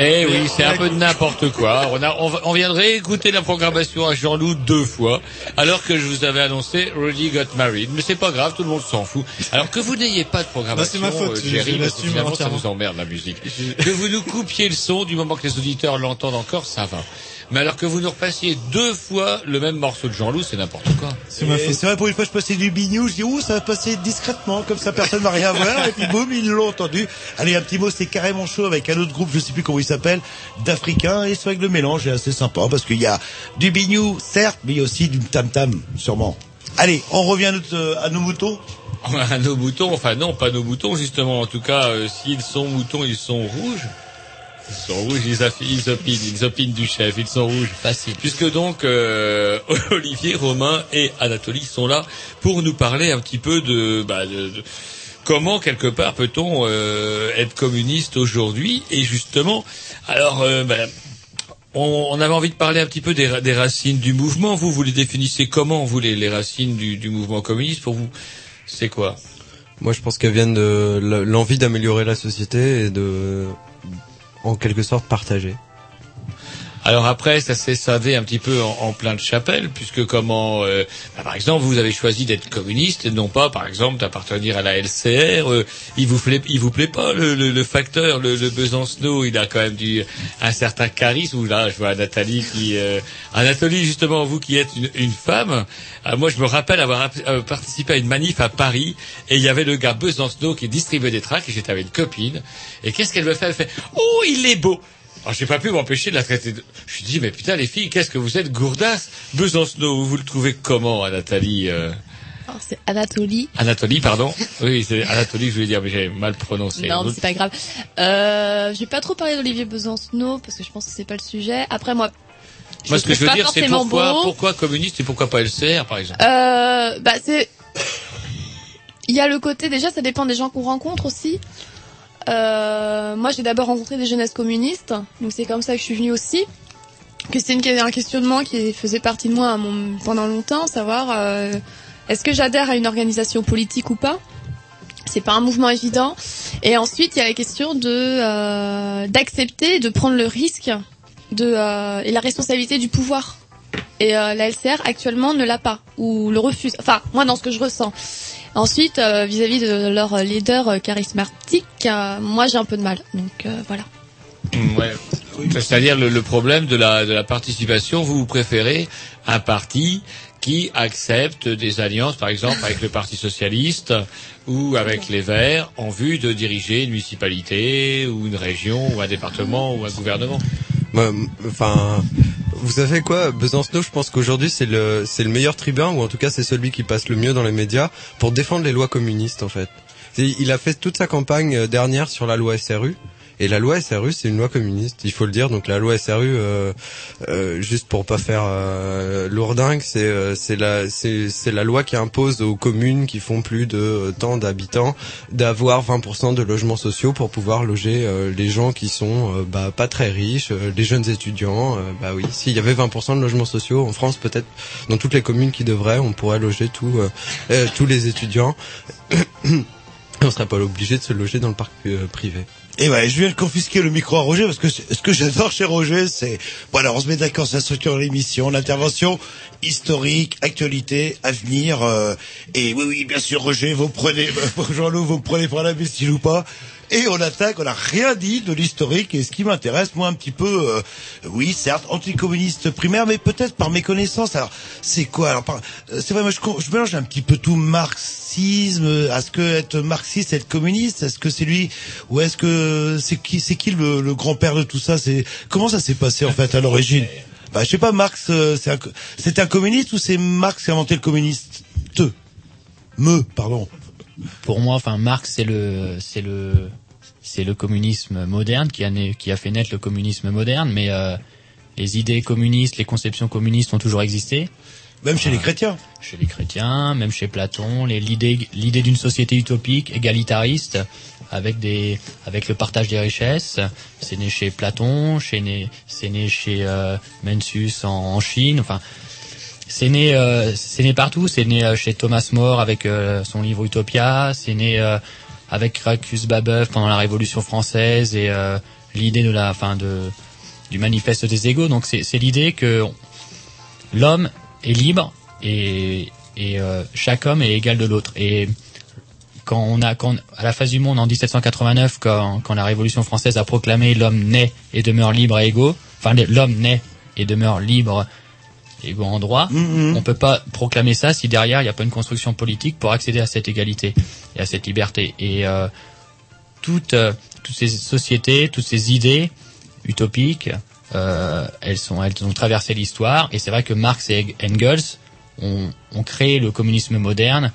Eh oui, c'est un peu de n'importe quoi. On, a, on, on viendrait écouter la programmation à Jean-Loup deux fois, alors que je vous avais annoncé Rudy Got Married. Mais c'est pas grave, tout le monde s'en fout. Alors que vous n'ayez pas de programmation, Bah, c'est ma faute, euh, je- Jerry, je parce que finalement, ça vous emmerde la musique. Que vous nous coupiez le son du moment que les auditeurs l'entendent encore, ça va. Mais alors que vous nous repassiez deux fois le même morceau de Jean-Loup, c'est n'importe quoi. C'est vrai, pour une fois, je passais du bignou, je dis, ouh, ça va passer discrètement, comme ça, personne va rien voir, et puis boum, ils l'ont entendu. Allez, un petit mot, c'est carrément chaud avec un autre groupe, je sais plus comment il s'appelle, d'Africains, et c'est vrai que le mélange est assez sympa, parce qu'il y a du bignou, certes, mais il y a aussi du tam-tam, sûrement. Allez, on revient à, notre- euh, à nos moutons. À nos moutons, enfin non, pas nos moutons, justement. En tout cas, euh, s'ils sont moutons, ils sont rouges. Ils sont rouges, ils, opinent, ils opinent du chef, ils sont rouges. Facile. Puisque donc euh, Olivier, Romain et Anatolie sont là pour nous parler un petit peu de, bah, de, de- comment quelque part peut-on euh, être communiste aujourd'hui et justement, alors euh, bah, on, on avait envie de parler un petit peu des, ra- des racines du mouvement. Vous, vous les définissez comment vous les, les racines du, du mouvement communiste? Pour vous C'est quoi? Moi, je pense qu'elles viennent de l'envie d'améliorer la société et de, en quelque sorte, partager. Alors après, ça s'est savé un petit peu en, plein de chapelles, puisque comment, euh, bah, par exemple, vous avez choisi d'être communiste, et non pas, par exemple, d'appartenir à la LCR. euh, il vous plaît, il vous plaît pas le, le, le facteur, le, le Besancenot, il a quand même du un certain charisme. Ou là, je vois Nathalie qui, euh, Anatolie justement, vous qui êtes une, une femme, euh, moi je me rappelle avoir euh, participé à une manif à Paris, et il y avait le gars Besancenot qui distribuait des tracts, et j'étais avec une copine, et qu'est-ce qu'elle me fait? Elle fait, oh, il est beau. Alors j'ai pas pu m'empêcher de la traiter de... Je suis dit, mais putain les filles, qu'est-ce que vous êtes gourdasses Besancenot, vous le trouvez comment, Anatolie euh, Alors, c'est Anatolie. Anatolie, pardon Oui, c'est Anatolie, je voulais dire, mais j'avais mal prononcé. Non, c'est pas grave. Euh, je vais pas trop parler d'Olivier Besancenot parce que je pense que c'est pas le sujet. Après moi, Moi, ce que je veux dire, c'est pourquoi, beau. pourquoi communiste et pourquoi pas LCR, par exemple Euh, bah c'est. Il y a le côté déjà, ça dépend des gens qu'on rencontre aussi. Euh, moi, j'ai d'abord rencontré des jeunesses communistes, donc c'est comme ça que je suis venue aussi. Que une, un questionnement qui faisait partie de moi pendant longtemps, savoir euh, est-ce que j'adhère à une organisation politique ou pas? C'est pas un mouvement évident. Et ensuite, il y a la question de euh, d'accepter, de prendre le risque de euh, et la responsabilité du pouvoir. Et euh, la LCR actuellement ne l'a pas ou le refuse. Enfin, moi dans ce que je ressens. Ensuite, euh, vis-à-vis de leur leader euh, charismatique, euh, moi j'ai un peu de mal. Donc voilà. Mm. C'est-à-dire le, problème de la, participation, vous préférez un parti qui accepte des alliances, par exemple avec le Parti socialiste ou avec les Verts, en vue de diriger une municipalité ou une région ou un département ou un gouvernement. Enfin, vous savez quoi, Besancenot, je pense qu'aujourd'hui c'est le c'est le meilleur tribun ou en tout cas c'est celui qui passe le mieux dans les médias pour défendre les lois communistes en fait. Il a fait toute sa campagne euh, dernière sur la loi SRU. Et la loi SRU, c'est une loi communiste, il faut le dire. Donc la loi SRU, euh, euh, juste pour pas faire euh, lourdingue, c'est c'est la la loi qui impose aux communes qui font plus de tant d'habitants d'avoir 20% de logements sociaux pour pouvoir loger les gens qui sont bah, pas très riches, les jeunes étudiants. bah oui, s'il y avait 20% de logements sociaux en France, peut-être dans toutes les communes qui devraient, on pourrait loger tout, euh, tous les étudiants. On serait pas obligé de se loger dans le parc privé. Et ouais, je viens de confisquer le micro à Roger parce que ce que j'adore chez Roger, c'est voilà, on se met d'accord sur la structure de l'émission, l'intervention historique, actualité, avenir. euh, et oui, oui, bien sûr, Roger, vous prenez, Jean-Loup, vous prenez pour la bestiole ou pas et on attaque, on n'a rien dit de l'historique et ce qui m'intéresse, moi, un petit peu, euh, oui, certes, anticommuniste primaire, mais peut-être par méconnaissance. Alors, c'est quoi Alors, par- euh, c'est vrai, moi, je, je mélange un petit peu tout marxisme. Est-ce que être marxiste, être communiste, est-ce que c'est lui ou est-ce que c'est qui, c'est qui le, le grand-père de tout ça? C'est comment ça s'est passé en fait à l'origine? Bah, je sais pas, Marx, euh, c'est un, c'était un communiste ou c'est Marx qui a inventé le communiste Te, me, pardon? Pour moi, enfin, Marx, c'est le, c'est le, c'est le communisme moderne qui a, né- qui a fait naître le communisme moderne, mais euh, les idées communistes, les conceptions communistes ont toujours existé. Même chez les chrétiens. Chez les chrétiens, même chez Platon, l'idée, l'idée d'une société utopique, égalitariste, avec des, avec le partage des richesses, c'est né chez Platon, chez né, c'est né chez euh, Mencius en, en Chine, enfin. C'est né, euh, c'est né partout. C'est né euh, chez Thomas More avec euh, son livre Utopia. C'est né euh, avec Gracchus Babeuf pendant la Révolution française et euh, l'idée de la, fin de du manifeste des égaux. Donc c'est c'est l'idée que l'homme est libre et et euh, chaque homme est égal de l'autre. Et quand on a quand à la face du monde en 1789 quand, quand la Révolution française a proclamé l'homme naît et demeure libre et égaux, enfin l'homme naît et demeure libre et égaux en droit, on peut pas proclamer ça si derrière il n'y a pas une construction politique pour accéder à cette égalité et à cette liberté. Et euh, toutes euh, toutes ces sociétés, toutes ces idées utopiques, euh, elles sont elles ont traversé l'histoire et c'est vrai que Marx et Engels ont, ont créé le communisme moderne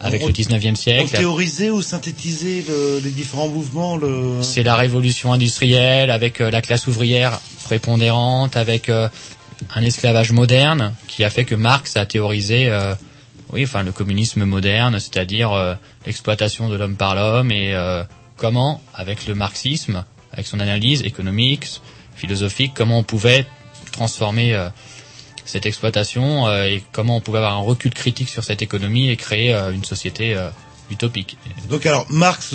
avec On- le 19e On siècle. théorisé ou synthétisé le- les différents mouvements le... C'est la révolution industrielle avec euh, la classe ouvrière prépondérante, avec euh, un esclavage moderne qui a fait que Marx a théorisé, euh, oui, enfin le communisme moderne, c'est-à-dire euh, l'exploitation de l'homme par l'homme et euh, comment, avec le marxisme, avec son analyse économique, philosophique, comment on pouvait transformer euh, cette exploitation euh, et comment on pouvait avoir un recul critique sur cette économie et créer euh, une société euh, utopique. Donc alors Marx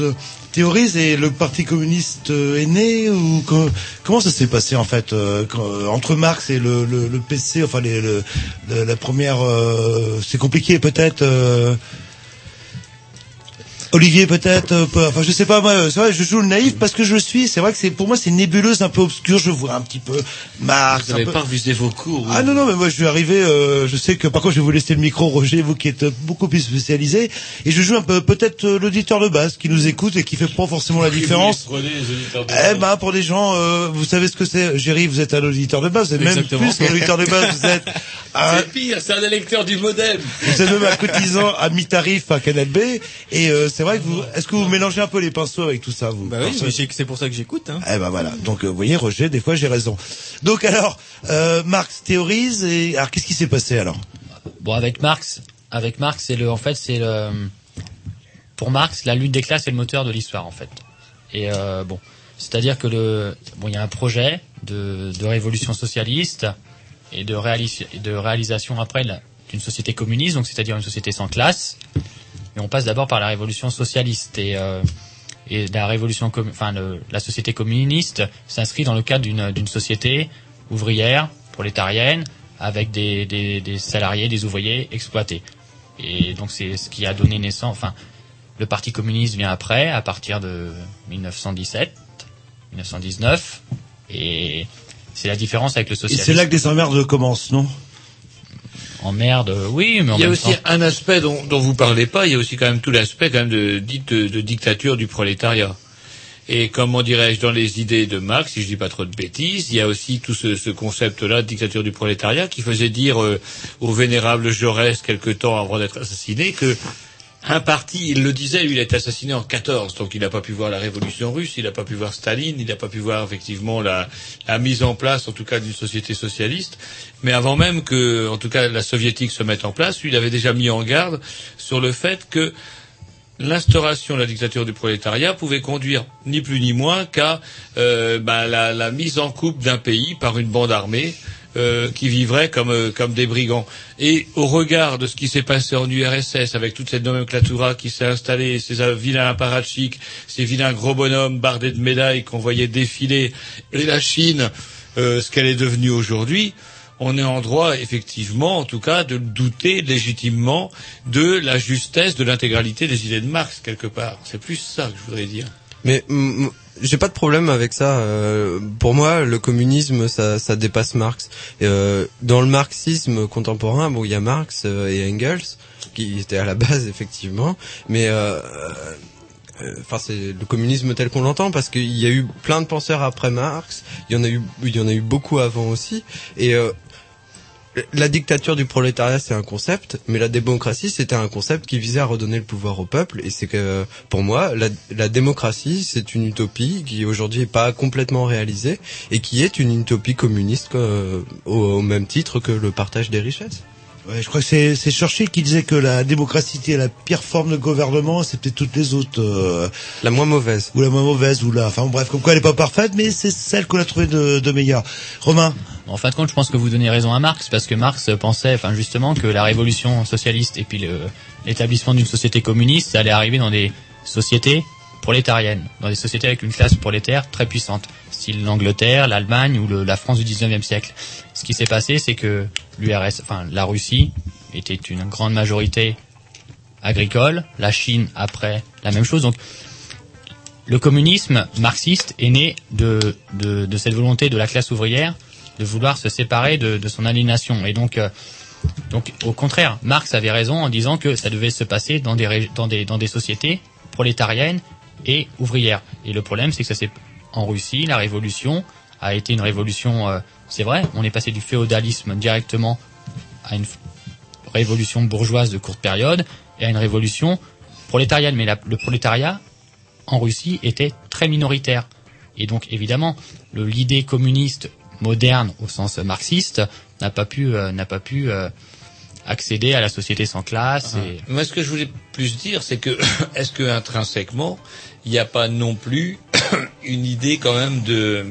théorise et le Parti communiste euh, est né ou co- comment ça s'est passé en fait euh, euh, entre Marx et le, le, le PC enfin les, le, le- la première euh, c'est compliqué peut-être euh, Olivier peut-être euh, pas- enfin je sais pas moi c'est vrai je joue le naïf parce que je suis. C'est vrai que c'est pour moi c'est nébuleuse un peu obscure je vois un petit peu Marx Vous n'avez peu- pas revisé vos cours. ah non non mais moi je vais arriver euh, je sais que par contre je vais vous laisser le micro Roger vous qui êtes beaucoup plus spécialisé. Et je joue un peu peut-être euh, l'auditeur de base qui nous écoute et qui fait pas forcément la différence. les eh ben pour des gens euh, vous savez ce que c'est Géry vous êtes un auditeur de base êtes même plus qu'un auditeur de base vous êtes un, C'est pire, c'est un électeur du modem. vous êtes même un cotisant à mi-tarif à Canal B et euh, c'est vrai que vous est-ce que vous mélangez un peu les pinceaux avec tout ça vous Bah oui, mais c'est pour ça que j'écoute. Hein. eh ben voilà. Donc euh, vous voyez Roger, des fois j'ai raison. Donc alors euh, Marx théorise et alors qu'est-ce qui s'est passé alors? Bon, avec Marx, avec Marx, c'est le, en fait, c'est le, pour Marx, la lutte des classes est le moteur de l'histoire, en fait. Et euh, bon, c'est-à-dire que le, bon, il y a un projet de, de révolution socialiste et de, réalis- de réalisation après d'une société communiste, donc c'est-à-dire une société sans classe. Mais on passe d'abord par la révolution socialiste et euh, et la révolution, enfin le- la société communiste s'inscrit dans le cadre d'une d'une société ouvrière, prolétarienne, avec des, des, des salariés, des ouvriers exploités. Et donc c'est ce qui a donné naissance. Enfin, le Parti communiste vient après, à partir de 1917, 1919, et c'est la différence avec le Et socialisme. c'est là que les emmerdes commencent, non? Emmerde, oui, mais en Il y a même aussi temps- un aspect dont, dont vous parlez pas, il y a aussi quand même tout l'aspect quand même de, de, de dictature du prolétariat. Et comment dirais-je, dans les idées de Marx, si je dis pas trop de bêtises, il y a aussi tout ce, ce concept-là de dictature du prolétariat qui faisait dire euh, au vénérable Jaurès quelque temps avant d'être assassiné que un parti, il le disait, lui, il a été assassiné en 14, donc il n'a pas pu voir la révolution russe, il n'a pas pu voir Staline, il n'a pas pu voir effectivement la, mise en place, en tout cas, d'une société socialiste. Mais avant même que, en tout cas, la soviétique se mette en place, lui, il avait déjà mis en garde sur le fait que l'instauration de la dictature du prolétariat pouvait conduire ni plus ni moins qu'à euh, la, la mise en coupe d'un pays par une bande armée euh, qui vivrait comme, euh, comme des brigands. Et au regard de ce qui s'est passé en URSS, avec toute cette nomenclatura qui s'est installée, ces vilains apparatchiks, ces vilains gros bonhommes bardés de médailles qu'on voyait défiler, et la Chine, euh, ce qu'elle est devenue aujourd'hui, on est en droit, effectivement, en tout cas, de douter légitimement de la justesse de l'intégralité des idées de Marx, quelque part. C'est plus ça que je voudrais dire. Mais j'ai pas de problème avec ça. euh, pour moi, le communisme, ça, ça dépasse Marx. Euh, dans le marxisme contemporain, bon, il y a Marx euh, et Engels qui étaient à la base effectivement, mais euh, euh, Enfin, c'est le communisme tel qu'on l'entend, parce qu'il y a eu plein de penseurs après Marx. Il y en a eu, il y en a eu beaucoup avant aussi. Et euh, la dictature du prolétariat, c'est un concept, mais la démocratie, c'était un concept qui visait à redonner le pouvoir au peuple. Et c'est que, pour moi, la, démocratie, c'est une utopie qui aujourd'hui est pas complètement réalisée et qui est une utopie communiste euh, au même titre que le partage des richesses. Ouais, je crois que c'est c'est Churchill qui disait que la démocratie était la pire forme de gouvernement, c'est peut-être toutes les autres. euh, la moins mauvaise. Ou la moins mauvaise, ou la. Enfin bref, comme quoi elle est pas parfaite, mais c'est celle qu'on a trouvée de, de meilleure. Romain? En fin de compte, je pense que vous donnez raison à Marx parce que Marx pensait, enfin justement, que la révolution socialiste et puis le- l'établissement d'une société communiste, ça allait arriver dans des sociétés prolétariennes, dans des sociétés avec une classe prolétaire très puissante. l'Angleterre, l'Allemagne ou la France du 19e siècle. Ce qui s'est passé, c'est que l'URSS, enfin la Russie, était une grande majorité agricole, la Chine après la même chose. Donc le communisme marxiste est né de, de, cette volonté de la classe ouvrière de vouloir se séparer de, son aliénation. Et donc, euh, donc, au contraire, Marx avait raison en disant que ça devait se passer dans des, dans des, dans des sociétés prolétariennes et ouvrières. Et le problème, c'est que ça s'est, en Russie, la révolution a été une révolution, euh, c'est vrai, on est passé du féodalisme directement à une révolution bourgeoise de courte période et à une révolution prolétarienne. Mais la- le prolétariat, en Russie, était très minoritaire. Et donc, évidemment, l'idée communiste moderne au sens marxiste n'a pas pu, euh, n'a pas pu euh, accéder à la société sans classe. Et... Moi, ce que je voulais plus dire, c'est que est-ce que intrinsèquement, il n'y a pas non plus une idée quand même de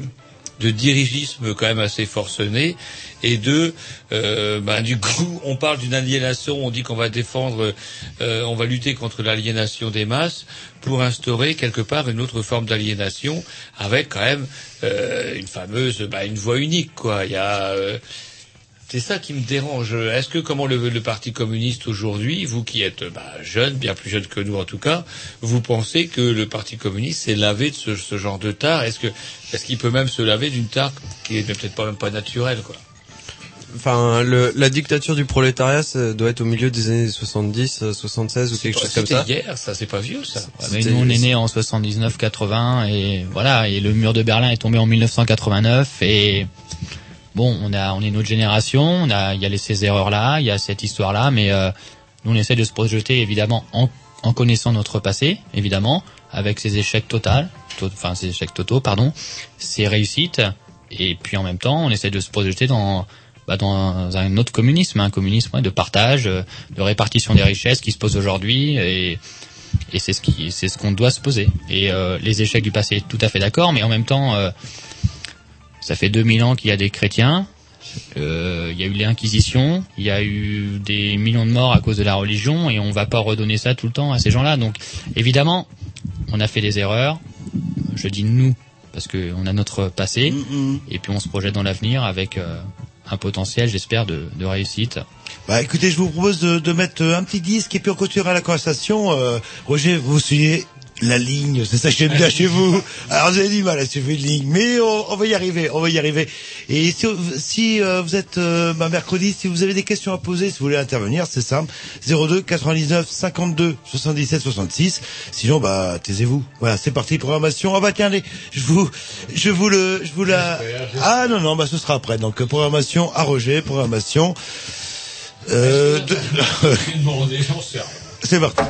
de dirigisme quand même assez forcené et de euh, ben, du coup on parle d'une aliénation on dit qu'on va défendre euh, on va lutter contre l'aliénation des masses pour instaurer quelque part une autre forme d'aliénation avec quand même euh, une fameuse ben, une voie unique quoi. Il y a euh, c'est ça qui me dérange. Est-ce que comment le, le Parti communiste aujourd'hui, vous qui êtes bah, jeune, bien plus jeune que nous en tout cas, vous pensez que le Parti communiste s'est lavé de ce, ce genre de tare? Est-ce que est-ce qu'il peut même se laver d'une tare qui est peut-être pas même pas naturelle quoi? Enfin, le, la dictature du prolétariat, ça doit être au milieu des années 70, euh, 76 ou quelque chose comme ça. C'était hier, ça c'est pas vieux ça. Ouais, mais nous on est né en 79-80 et voilà et le mur de Berlin est tombé en 1989 et bon on a on est notre génération on a il y a les, ces erreurs là il y a cette histoire là mais euh, nous on essaie de se projeter évidemment en, en connaissant notre passé évidemment avec ses échecs totaux to- enfin ses échecs totaux pardon ses réussites et puis en même temps on essaie de se projeter dans bah, dans un autre communisme un communisme ouais, de partage de répartition des richesses qui se pose aujourd'hui et et c'est ce qui c'est ce qu'on doit se poser. Et euh, les échecs du passé tout à fait d'accord mais en même temps euh, ça fait 2000 ans qu'il y a des chrétiens euh, il y a eu l'inquisition il y a eu des millions de morts à cause de la religion et on va pas redonner ça tout le temps à ces gens-là. Donc évidemment on a fait des erreurs. Je dis nous parce que on a notre passé et puis on se projette dans l'avenir avec euh, un potentiel j'espère de, de réussite. Bah écoutez, je vous propose de, de mettre euh, un petit disque et puis on continuera la conversation. Euh, Roger, vous suivez la ligne, c'est ça j'aime bien chez vous. Alors vous avez du mal à suivre une ligne, mais on, on va y arriver, on va y arriver. Et si, si euh, vous êtes euh, mercredi, si vous avez des questions à poser, si vous voulez intervenir, c'est simple, 02 99 52 77 66. Sinon, bah taisez-vous. Voilà, c'est parti, programmation. Ah bah tiens, allez, je vous, je vous le, je vous la. Ah non non, bah ce sera après. Donc programmation à Roger, programmation. Euh, de- C'est parti.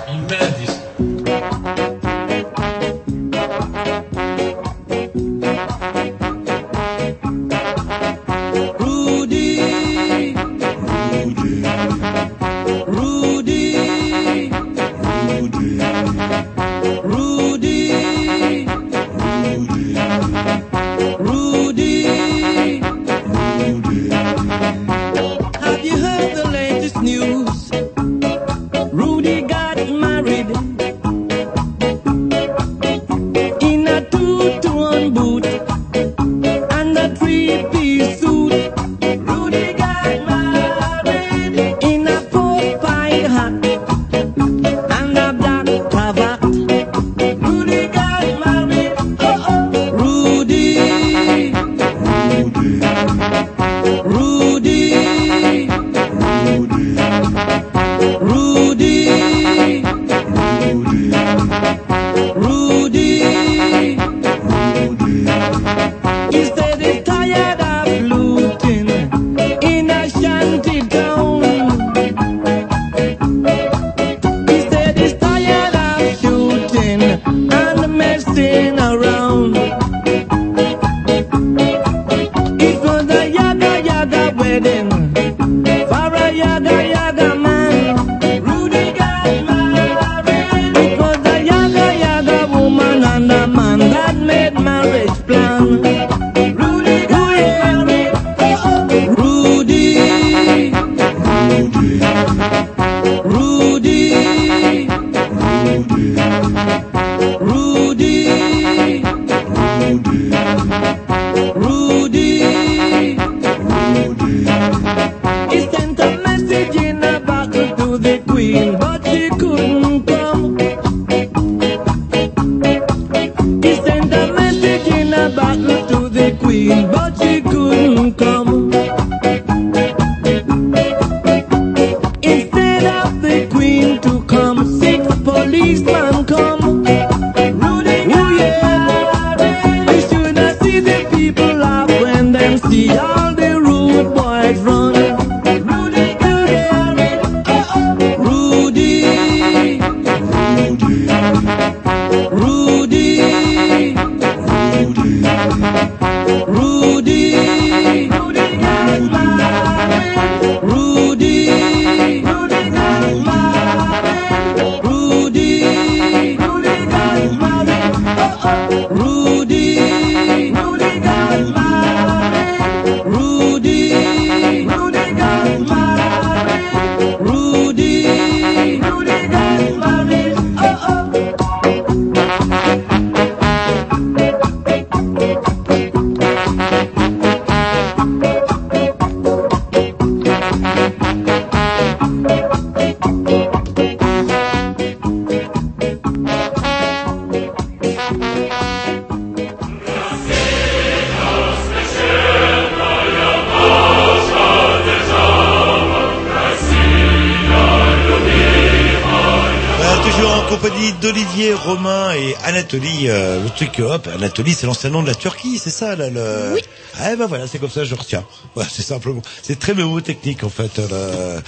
Hop, Anatolie, c'est l'ancien nom de la Turquie, c'est ça, là, le... Oui. Ah, ben voilà, c'est comme ça, je retiens. C'est simplement, c'est très mémotechnique, en fait, là.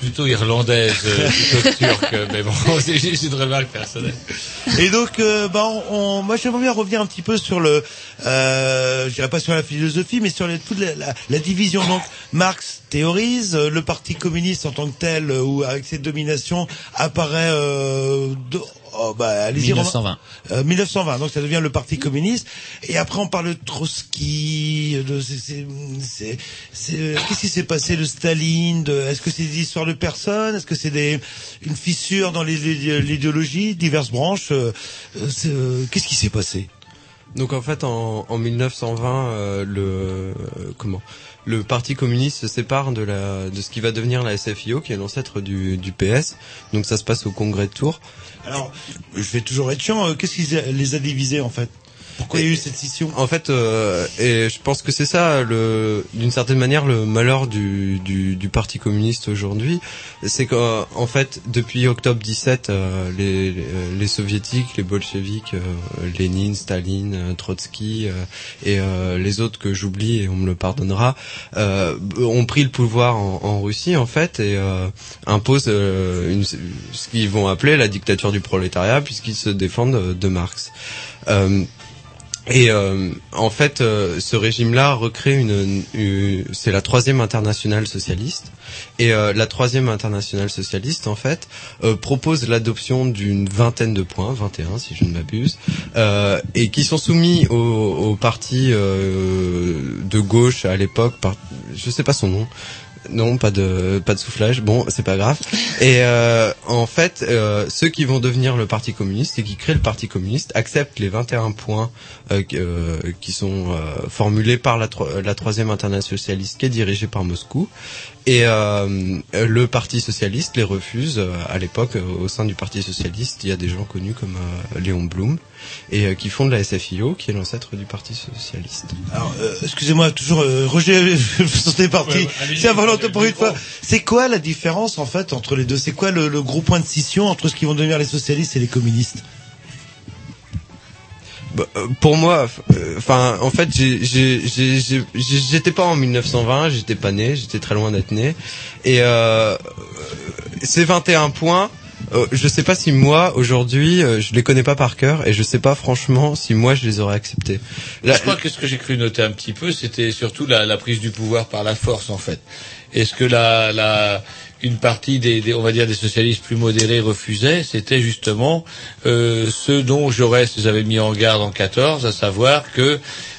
Plutôt irlandaise, euh, plutôt turque, mais bon, c'est juste une remarque personnelle. Et donc, euh, bah, on, on- moi, j'aimerais bien revenir un petit peu sur le, euh, je dirais pas sur la philosophie, mais sur les- toute la, la- la division. Donc, Marx théorise, euh, le Parti communiste en tant que tel, ou avec cette domination, apparaît. Euh, de- bah, allez-y, Romain. 1920. Euh, 1920, donc ça devient le Parti communiste. Et après, on parle de Trotsky, de c'est, c'est, c'est- c'est- qu'est-ce qui s'est passé de Staline, de, est-ce que c'est des histoires de personnes, est-ce que c'est des une fissure dans l'idéologie, diverses branches, euh, euh, euh, qu'est-ce qui s'est passé? Donc en fait, en, en 1920, euh, le euh, comment le Parti communiste se sépare de la de ce qui va devenir la SFIO, qui est l'ancêtre du, du PS. Donc ça se passe au Congrès de Tours. Je vais toujours être chiant. euh, Qu'est-ce qui les a divisés en fait? Pourquoi il y a eu cette scission? En fait, euh, et je pense que c'est ça, le, d'une certaine manière, le malheur du, du, du Parti communiste aujourd'hui, c'est qu'en en fait, depuis octobre 17, euh, les, les, les soviétiques, les bolcheviks, euh, Lénine, Staline, euh, Trotsky euh, et euh, les autres que j'oublie et on me le pardonnera, ont pris le pouvoir en, en Russie en fait et imposent une, ce qu'ils vont appeler la dictature du prolétariat puisqu'ils se défendent de Marx. Et euh, en fait, euh, ce régime-là recrée une, une- c'est la troisième internationale socialiste. Et euh, la troisième internationale socialiste, en fait, euh, propose l'adoption d'une vingtaine de points, 21 si je ne m'abuse, euh, et qui sont soumis au, au parti euh, de gauche à l'époque, par, je sais pas son nom. Non, pas de pas de soufflage. Bon, c'est pas grave. Et euh, en fait, euh, ceux qui vont devenir le Parti communiste et qui créent le Parti communiste acceptent les 21 points euh, qui- euh, qui sont euh, formulés par la, la troisième internationale socialiste qui est dirigée par Moscou. Et euh, le Parti socialiste les refuse. Euh, À l'époque, euh, au sein du Parti socialiste, il y a des gens connus comme euh, Léon Blum et euh, qui fondent la SFIO, qui est l'ancêtre du Parti socialiste. Alors, euh, excusez-moi, toujours euh, Roger, c'est parti. Ouais, ouais, allez-y, c'est à volonté prenez pour une fois. C'est quoi la différence en fait entre les deux? C'est quoi le, le gros point de scission entre ce qui vont devenir les socialistes et les communistes? Pour moi, euh, enfin, en fait, j'étais pas en 1920, j'étais pas né, j'étais très loin d'être né, et euh, euh, ces 21 points, euh, je sais pas si moi aujourd'hui, euh, je les connais pas par cœur, et je sais pas franchement si moi je les aurais acceptés. Je crois que ce que j'ai cru noter un petit peu, c'était surtout la, la prise du pouvoir par la force, en fait. Est-ce que la, la, une partie des, des- on va dire, des socialistes plus modérés refusait C'était justement euh, ce dont Jaurès les avait mis en garde en 14, à savoir que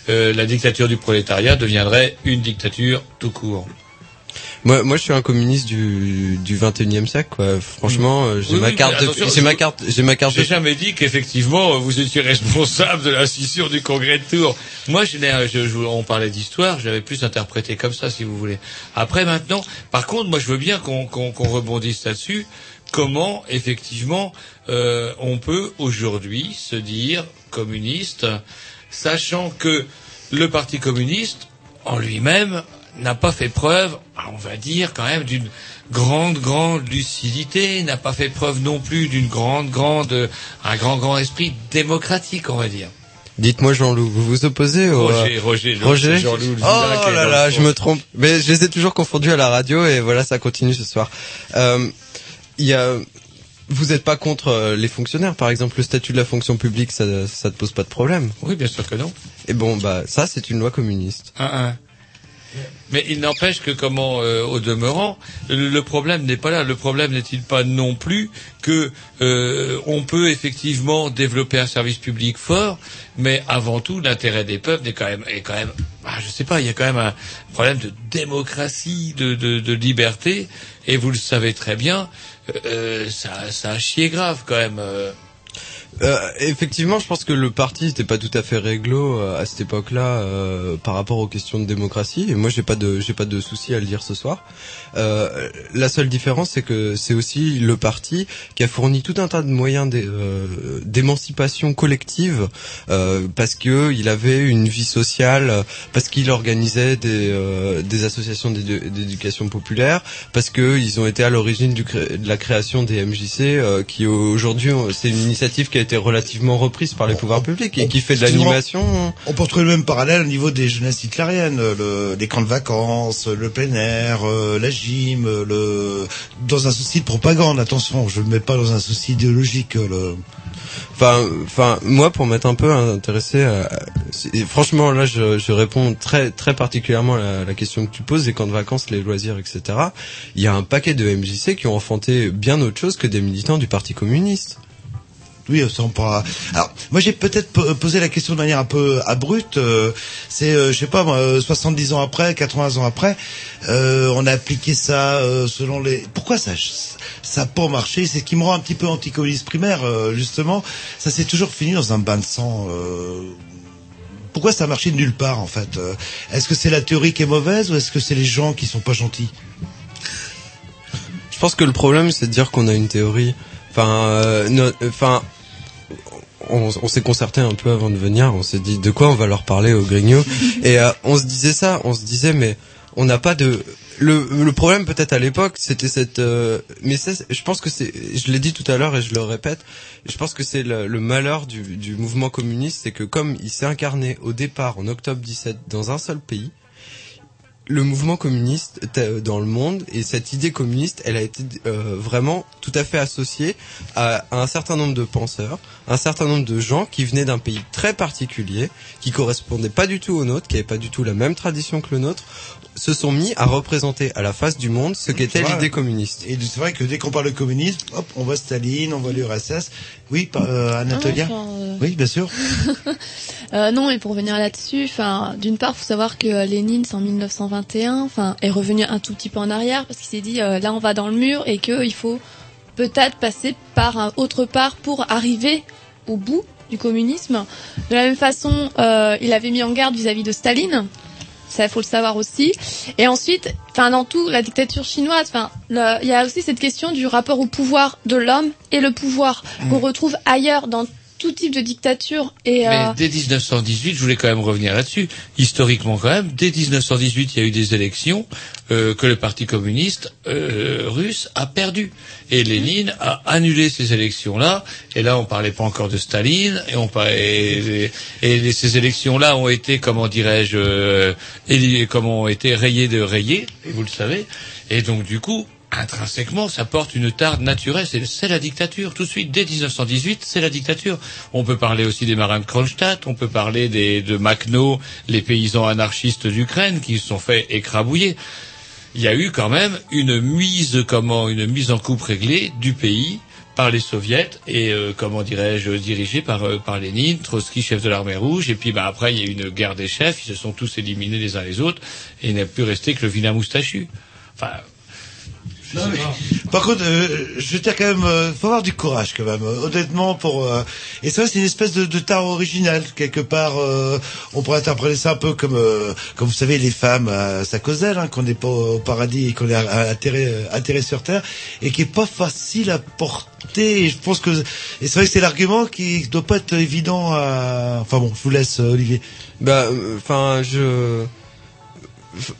euh, la dictature du prolétariat deviendrait une dictature tout court. Moi, moi, je suis un communiste du du 21e siècle, quoi. Franchement, euh, j'ai Oui, ma oui, carte, de- j'ai ma carte, j'ai ma carte. J'ai de- jamais dit qu'effectivement euh, vous étiez responsable de la scission du congrès de Tours. Moi, je, l'ai- je, je- on parlait d'histoire, je l'avais plus interprété comme ça, si vous voulez. Après, maintenant, par contre, moi, je veux bien qu'on qu'on- qu'on rebondisse là-dessus. Comment, effectivement, euh, on peut aujourd'hui se dire communiste, sachant que le Parti communiste, en lui-même, n'a pas fait preuve, on va dire quand même, d'une grande, grande lucidité, n'a pas fait preuve non plus d'une grande, grande, un grand, grand esprit démocratique, on va dire. Dites-moi Jean-Loup, vous vous opposez au... Roger, euh, Roger, Roger Jean-Loup, Oh là là, je me trompe. Mais je les ai toujours confondus à la radio et voilà, ça continue ce soir. Euh, Il y a... Vous n'êtes pas contre euh, les fonctionnaires, par exemple, le statut de la fonction publique, ça, ça te pose pas de problème? Oui, bien sûr que non. Et bon, bah ça, c'est une loi communiste. Un, un. Mais il n'empêche que comment, euh, au demeurant, le, problème n'est pas là. Le problème n'est-il pas non plus que euh, on peut effectivement développer un service public fort, mais avant tout, l'intérêt des peuples est quand même, est quand même, ah, je sais pas, il y a quand même un problème de démocratie, de, de, de liberté, et vous le savez très bien, euh, ça, ça a chié grave quand même. Euh. Effectivement, je pense que le parti n'était pas tout à fait réglo euh, à cette époque-là euh, par rapport aux questions de démocratie. Et moi, j'ai pas de j'ai pas de souci à le dire ce soir. Euh, la seule différence, c'est que c'est aussi le parti qui a fourni tout un tas de moyens euh, d'émancipation collective euh, parce que il avait une vie sociale, parce qu'il organisait des des associations d'édu- d'éducation populaire, parce que ils ont été à l'origine de la création des MJC, qui aujourd'hui c'est une initiative qui a été relativement reprise par les pouvoirs publics et qui fait de l'animation. On peut retrouver le même parallèle au niveau des jeunesses hitlériennes, le, les camps de vacances, le plein air, euh, la gym, euh, le dans un souci de propagande. Attention, je ne mets pas dans un souci idéologique. euh, Le... Enfin, enfin, moi, pour m'être un peu intéressé, à, franchement, là, je, je réponds très, très particulièrement à la, la question que tu poses, les camps de vacances, les loisirs, etc. Il y a un paquet de MJC qui ont enfanté bien autre chose que des militants du Parti communiste. Oui, ça on pourra. Alors, moi j'ai peut-être po- posé la question de manière un peu abrupte. euh, c'est, euh, je sais pas, moi, euh, 70 ans après, 80 ans après, euh, on a appliqué ça euh, selon les. Pourquoi ça ça a pas marché? C'est ce qui me rend un petit peu anticommuniste primaire, euh, justement. Ça s'est toujours fini dans un bain de sang. euh, Pourquoi ça a marché de nulle part en fait Euh, Est-ce que c'est la théorie qui est mauvaise ou est-ce que c'est les gens qui sont pas gentils? Je pense que le problème, c'est de dire qu'on a une théorie. Enfin, euh, enfin, on, on s'est concerté un peu avant de venir. On s'est dit de quoi on va leur parler au Grigno? Et euh, on se disait ça. On se disait mais on n'a pas de. Le, le problème peut-être à l'époque, c'était cette. euh, mais ça, je pense que c'est. Je l'ai dit tout à l'heure et je le répète. Je pense que c'est le, le malheur du, du mouvement communiste, c'est que comme il s'est incarné au départ en octobre 17 dans un seul pays, le mouvement communiste t- dans le monde et cette idée communiste, elle a été euh, vraiment tout à fait associée à, à un certain nombre de penseurs, un certain nombre de gens qui venaient d'un pays très particulier, qui correspondaient pas du tout au nôtre, qui n'avaient pas du tout la même tradition que le nôtre, se sont mis à représenter à la face du monde ce qu'était l'idée communiste. Et c'est vrai que dès qu'on parle de communisme, hop, on voit Staline, on voit l'URSS. Oui, par- euh, Anatolia Ah, enfin, euh, Oui, bien sûr. Euh, non, mais pour revenir là-dessus, enfin, d'une part, faut savoir que euh, Lénine, en 1921, enfin, est revenu un tout petit peu en arrière parce qu'il s'est dit, euh, là, on va dans le mur et qu'il faut peut-être passer par un autre part pour arriver au bout du communisme. De la même façon, euh, il avait mis en garde vis-à-vis de Staline. Ça, faut le savoir aussi. Et ensuite, enfin, dans tout, la dictature chinoise, enfin, il y a aussi cette question du rapport au pouvoir de l'homme et le pouvoir qu'on retrouve ailleurs dans tout type de dictature. Et, Mais euh, dès 1918, je voulais quand même revenir là-dessus. Historiquement, quand même, dès 1918, il y a eu des élections euh, que le Parti communiste euh, russe a perdu. Et Lénine a annulé ces élections-là. Et là, on parlait pas encore de Staline. Et on parlait, et, et ces élections-là ont été, comment dirais-je, euh, comment ont été rayées de rayées. Et vous le savez. Et donc, du coup, intrinsèquement, ça porte une tare naturelle. C'est la dictature. Tout de suite, dès 1918, c'est la dictature. On peut parler aussi des marins de Kronstadt, on peut parler de Makhno, les paysans anarchistes d'Ukraine qui se sont fait écrabouiller. Il y a eu quand même une mise, comment, une mise en coupe réglée du pays par les soviets et euh, comment dirais-je dirigée par euh, par Lénine, Trotsky chef de l'armée rouge et puis bah après il y a eu une guerre des chefs, ils se sont tous éliminés les uns les autres et il n'a plus resté que le vilain moustachu. Enfin Par contre, euh, je dire quand même, euh, faut avoir du courage quand même, euh, honnêtement pour. euh, et c'est vrai, c'est une espèce de, de tare original quelque part. euh, on pourrait interpréter ça un peu comme, euh, comme vous savez, les femmes à sa causelle, hein, qu'on n'est pas au paradis et qu'on est atterré, atterré sur terre, et qui est pas facile à porter. Et je pense que, et c'est vrai que c'est l'argument qui doit pas être évident. À... Enfin bon, je vous laisse, Olivier. Bah, enfin, je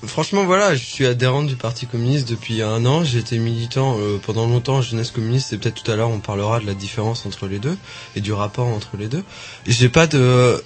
franchement, voilà, je suis adhérent du Parti communiste depuis un an. J'ai été militant euh, pendant longtemps en jeunesse communiste. Et peut-être tout à l'heure, on parlera de la différence entre les deux et du rapport entre les deux. J'ai pas de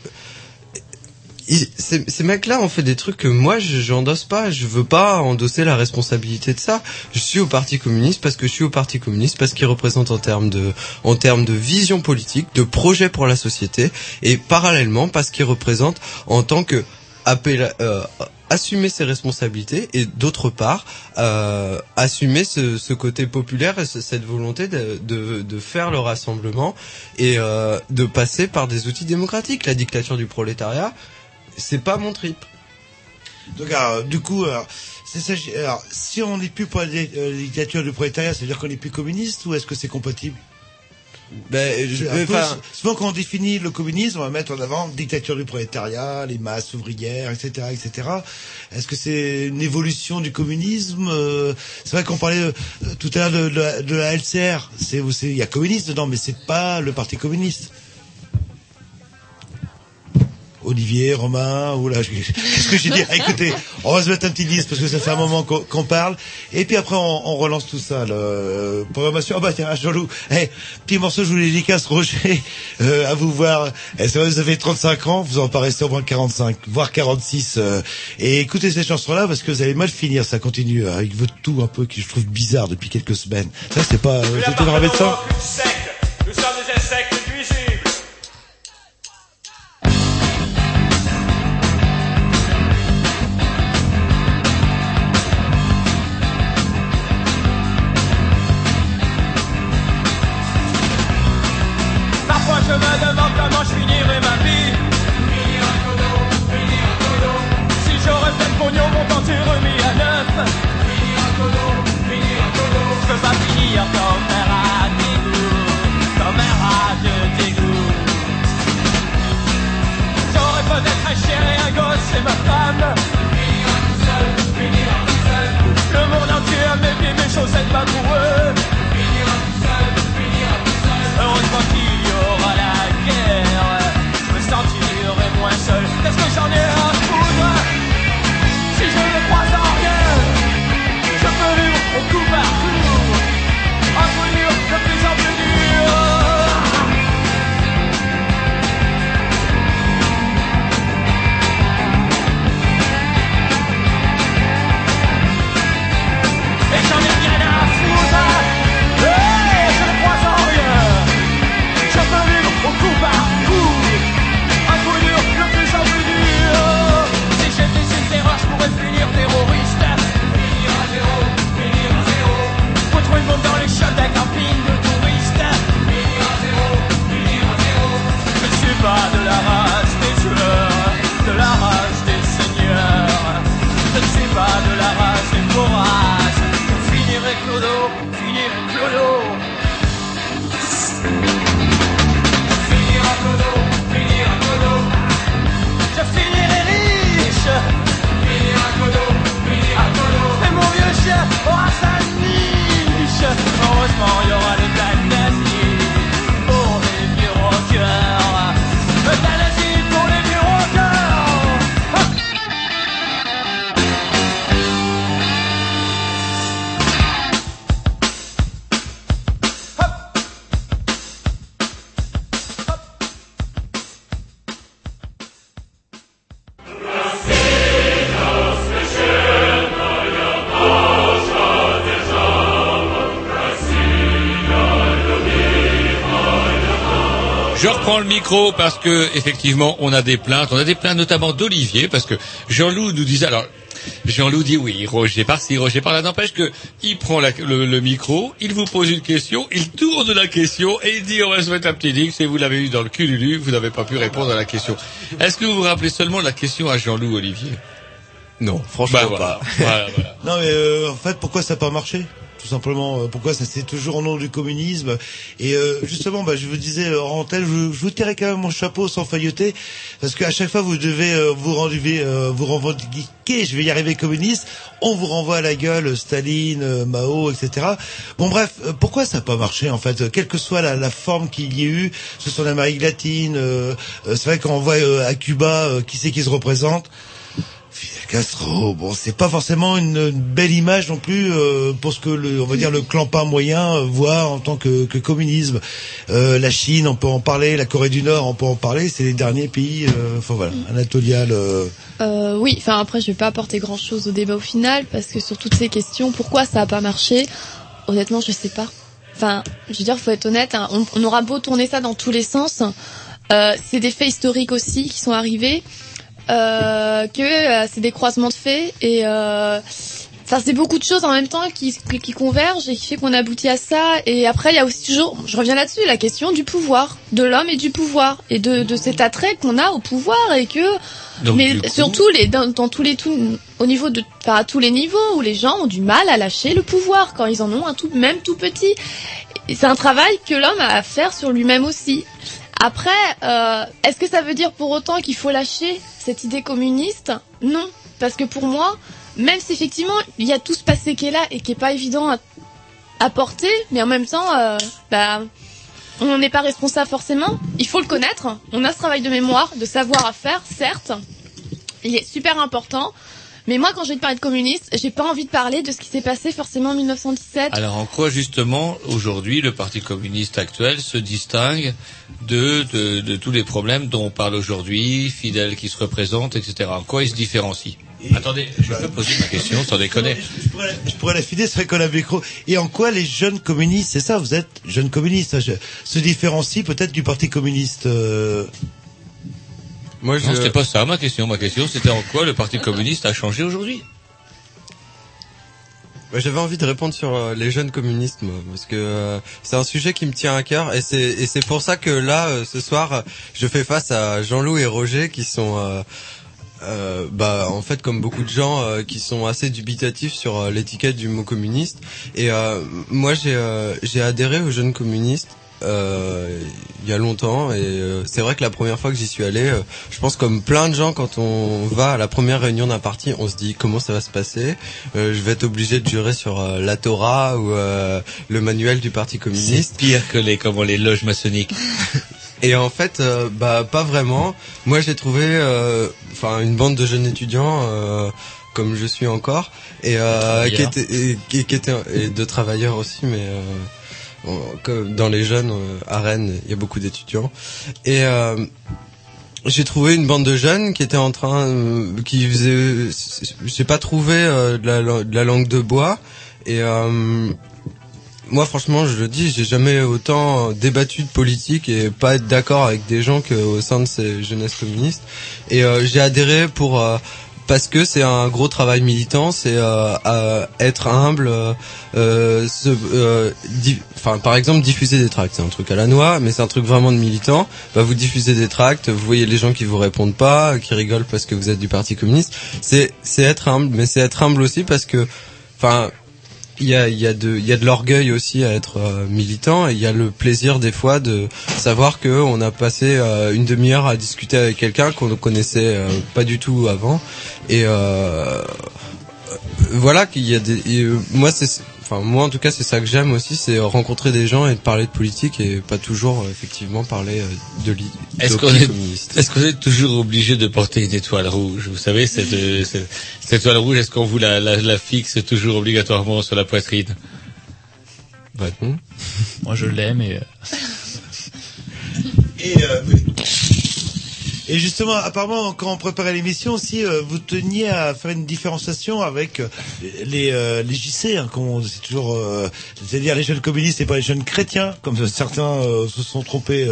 ces, ces mecs-là ont fait des trucs que moi je j'endosse pas. Je veux pas endosser la responsabilité de ça. Je suis au Parti communiste parce que je suis au Parti communiste parce qu'il représente en termes de en termes de vision politique, de projet pour la société et parallèlement parce qu'il représente en tant que appel, euh, assumer ses responsabilités et d'autre part euh, assumer ce, côté populaire et ce- cette volonté de, de, faire le rassemblement et euh, de passer par des outils démocratiques. La dictature du prolétariat, c'est pas mon trip. Donc, alors, du coup, si on n'est plus pour la euh, dictature du prolétariat, ça veut dire qu'on n'est plus communiste ou est-ce que c'est compatible? Ben, je, enfin- souvent quand on définit le communisme, on va mettre en avant dictature du prolétariat, les masses ouvrières, etc., etc. Est-ce que c'est une évolution du communisme Euh, C'est vrai qu'on parlait euh, tout à l'heure de, de la- de la LCR. C'est- il y a communiste dedans, mais c'est pas le parti communiste. Olivier, Romain, oula, je- qu'est-ce que j'ai dit Ah, Écoutez, on va se mettre un petit disque parce que ça fait un moment qu'on qu'on parle. Et puis après, on, on relance tout ça. Le, euh, programmation. Ah bah tiens, Jean-Loup, hey, petit morceau, je vous dédicace, Roger, euh, à vous voir. Eh, c'est vrai, vous avez 35 ans, vous en paraissez au moins 45, voire 46. euh, et écoutez ces chansons-là parce que vous allez mal finir, ça continue avec votre tout un peu qui je trouve bizarre depuis quelques semaines. Ça, c'est pas... Euh, J'étais dans la médecin Nous sommes des insectes chaussettes, pas pour. Micro parce que effectivement on a des plaintes, on a des plaintes notamment d'Olivier parce que Jean-Loup nous disait alors Jean-Loup dit oui, Roger par-ci, Roger par-là. N'empêche que il prend la- le, le micro, il vous pose une question, il tourne la question et il dit on va se mettre un petit dix et vous l'avez eu dans le cululu, vous n'avez pas pu répondre à la question. Est-ce que vous vous rappelez seulement la question à Jean-Loup Olivier? Non, franchement Bah, voilà. pas. Voilà, voilà. Non mais euh, en fait pourquoi ça n'a pas marché? Tout simplement euh, pourquoi ça c'est toujours au nom du communisme. Et euh, justement bah, je vous disais euh, en tel je, je vous tirais quand même mon chapeau sans failloter parce qu'à chaque fois vous devez euh, vous renduver euh, vous revendiquer je vais y arriver communiste on vous renvoie à la gueule Staline euh, Mao etc bon bref euh, pourquoi ça n'a pas marché en fait Euh, quelle que soit la, forme qu'il y ait eu ce soit en Amérique latine euh, euh, c'est vrai qu'on voit euh, à Cuba euh, qui c'est qui se représente Castro, bon, c'est pas forcément une, une belle image non plus euh, pour ce que le, on va dire le clampin moyen euh, voit en tant que, que communisme. Euh, la Chine, on peut en parler, la Corée du Nord, on peut en parler. C'est les derniers pays. euh, Enfin voilà, Anatolial. euh, Euh, oui, enfin après je vais pas apporter grand chose au débat au final parce que sur toutes ces questions, pourquoi ça a pas marché Honnêtement, je sais pas. Enfin, je veux dire, faut être honnête, hein, on, on aura beau tourner ça dans tous les sens, euh, c'est des faits historiques aussi qui sont arrivés, euh, que euh, c'est des croisements de faits et euh, Enfin, c'est beaucoup de choses en même temps qui, qui, convergent et qui fait qu'on aboutit à ça. Et après, il y a aussi toujours, je reviens là-dessus, la question du pouvoir, de l'homme et du pouvoir, et de, de cet attrait qu'on a au pouvoir et que, Donc, mais coup- surtout les, dans, dans tous les tout, au niveau de, enfin, à tous les niveaux où les gens ont du mal à lâcher le pouvoir quand ils en ont un tout, même tout petit. Et c'est un travail que l'homme a à faire sur lui-même aussi. Après, euh, est-ce que ça veut dire pour autant qu'il faut lâcher cette idée communiste? Non, parce que pour moi, même si effectivement il y a tout ce passé qui est là et qui est pas évident à, à porter, mais en même temps, euh, bah, on n'en est pas responsable forcément. Il faut le connaître. On a ce travail de mémoire, de savoir à faire, certes, il est super important. Mais moi, quand je vais te parler de communiste, j'ai pas envie de parler de ce qui s'est passé forcément en 1917. Alors en quoi justement aujourd'hui le Parti communiste actuel se distingue de, de, de tous les problèmes dont on parle aujourd'hui, Fidel qui se représente, etc. En quoi il se différencie? Attendez, je peux poser ma question sans déconner. Je pourrais, je pourrais la filer, c'est vrai qu'on a le micro. Et en quoi les jeunes communistes, c'est ça, vous êtes jeunes communistes, hein, je- se différencient peut-être du Parti communiste euh, Moi, Non, c'était pas ça ma question. Ma question c'était en quoi le Parti communiste a changé aujourd'hui Bah, J'avais envie de répondre sur euh, les jeunes communistes, moi, parce que euh, c'est un sujet qui me tient à cœur, et c'est et c'est pour ça que là, euh, ce soir, je fais face à Jean-Loup et Roger, qui sont, euh, bah, en fait, comme beaucoup de gens, euh, qui sont assez dubitatifs sur l'étiquette du mot communiste. Et euh, moi, j'ai euh, j'ai adhéré aux jeunes communistes. Euh, il y a longtemps et euh, c'est vrai que la première fois que j'y suis allé euh, je pense comme plein de gens quand on va à la première réunion d'un parti on se dit comment ça va se passer? Euh, je vais être obligé de jurer sur euh, la Torah ou euh, le manuel du parti communiste C'est pire que les comment les loges maçonniques. et en fait, euh, bah pas vraiment. Moi, j'ai trouvé, euh, enfin, une bande de jeunes étudiants, euh, comme je suis encore, et euh, qui étaient, et, qui, qui étaient, et de travailleurs aussi, mais que dans les jeunes euh, à Rennes, il y a beaucoup d'étudiants, et euh, j'ai trouvé une bande de jeunes qui étaient en train, euh, qui faisaient, j'ai pas trouvé de, la, de la langue de bois, et moi franchement je le dis j'ai jamais autant débattu de politique et pas être d'accord avec des gens qu'au sein de ces jeunesses communistes. Et euh, j'ai adhéré pour euh, parce que c'est un gros travail militant, c'est euh, être humble, euh, euh, enfin par exemple diffuser des tracts, c'est un truc à la noix, mais c'est un truc vraiment de militant. Bah, vous diffusez des tracts, vous voyez les gens qui vous répondent pas, qui rigolent parce que vous êtes du parti communiste. C'est c'est être humble, mais c'est être humble aussi parce que, enfin il y a, il y a de, il y a de l'orgueil aussi à être euh, militant et il y a le plaisir des fois de savoir que on a passé euh, une demi-heure à discuter avec quelqu'un qu'on ne connaissait euh, pas du tout avant. Et voilà qu'il y a des, moi c'est, enfin moi en tout cas c'est ça que j'aime aussi c'est rencontrer des gens et de parler de politique et pas toujours euh, effectivement parler euh, de l'i- Est-ce qu'on est, est-ce qu'on est toujours obligé de porter une étoile rouge? Vous savez, cette, euh, cette, cette étoile rouge, est-ce qu'on vous la, la, la fixe toujours obligatoirement sur la poitrine? Bah, non. Moi je l'ai, mais euh, Et, euh, et justement, apparemment, quand on préparait l'émission aussi, euh, vous teniez à faire une différenciation avec euh, les, euh, les JC, hein, comme on- c'est toujours, euh, c'est-à-dire les jeunes communistes et pas les jeunes chrétiens, comme certains euh, se sont trompés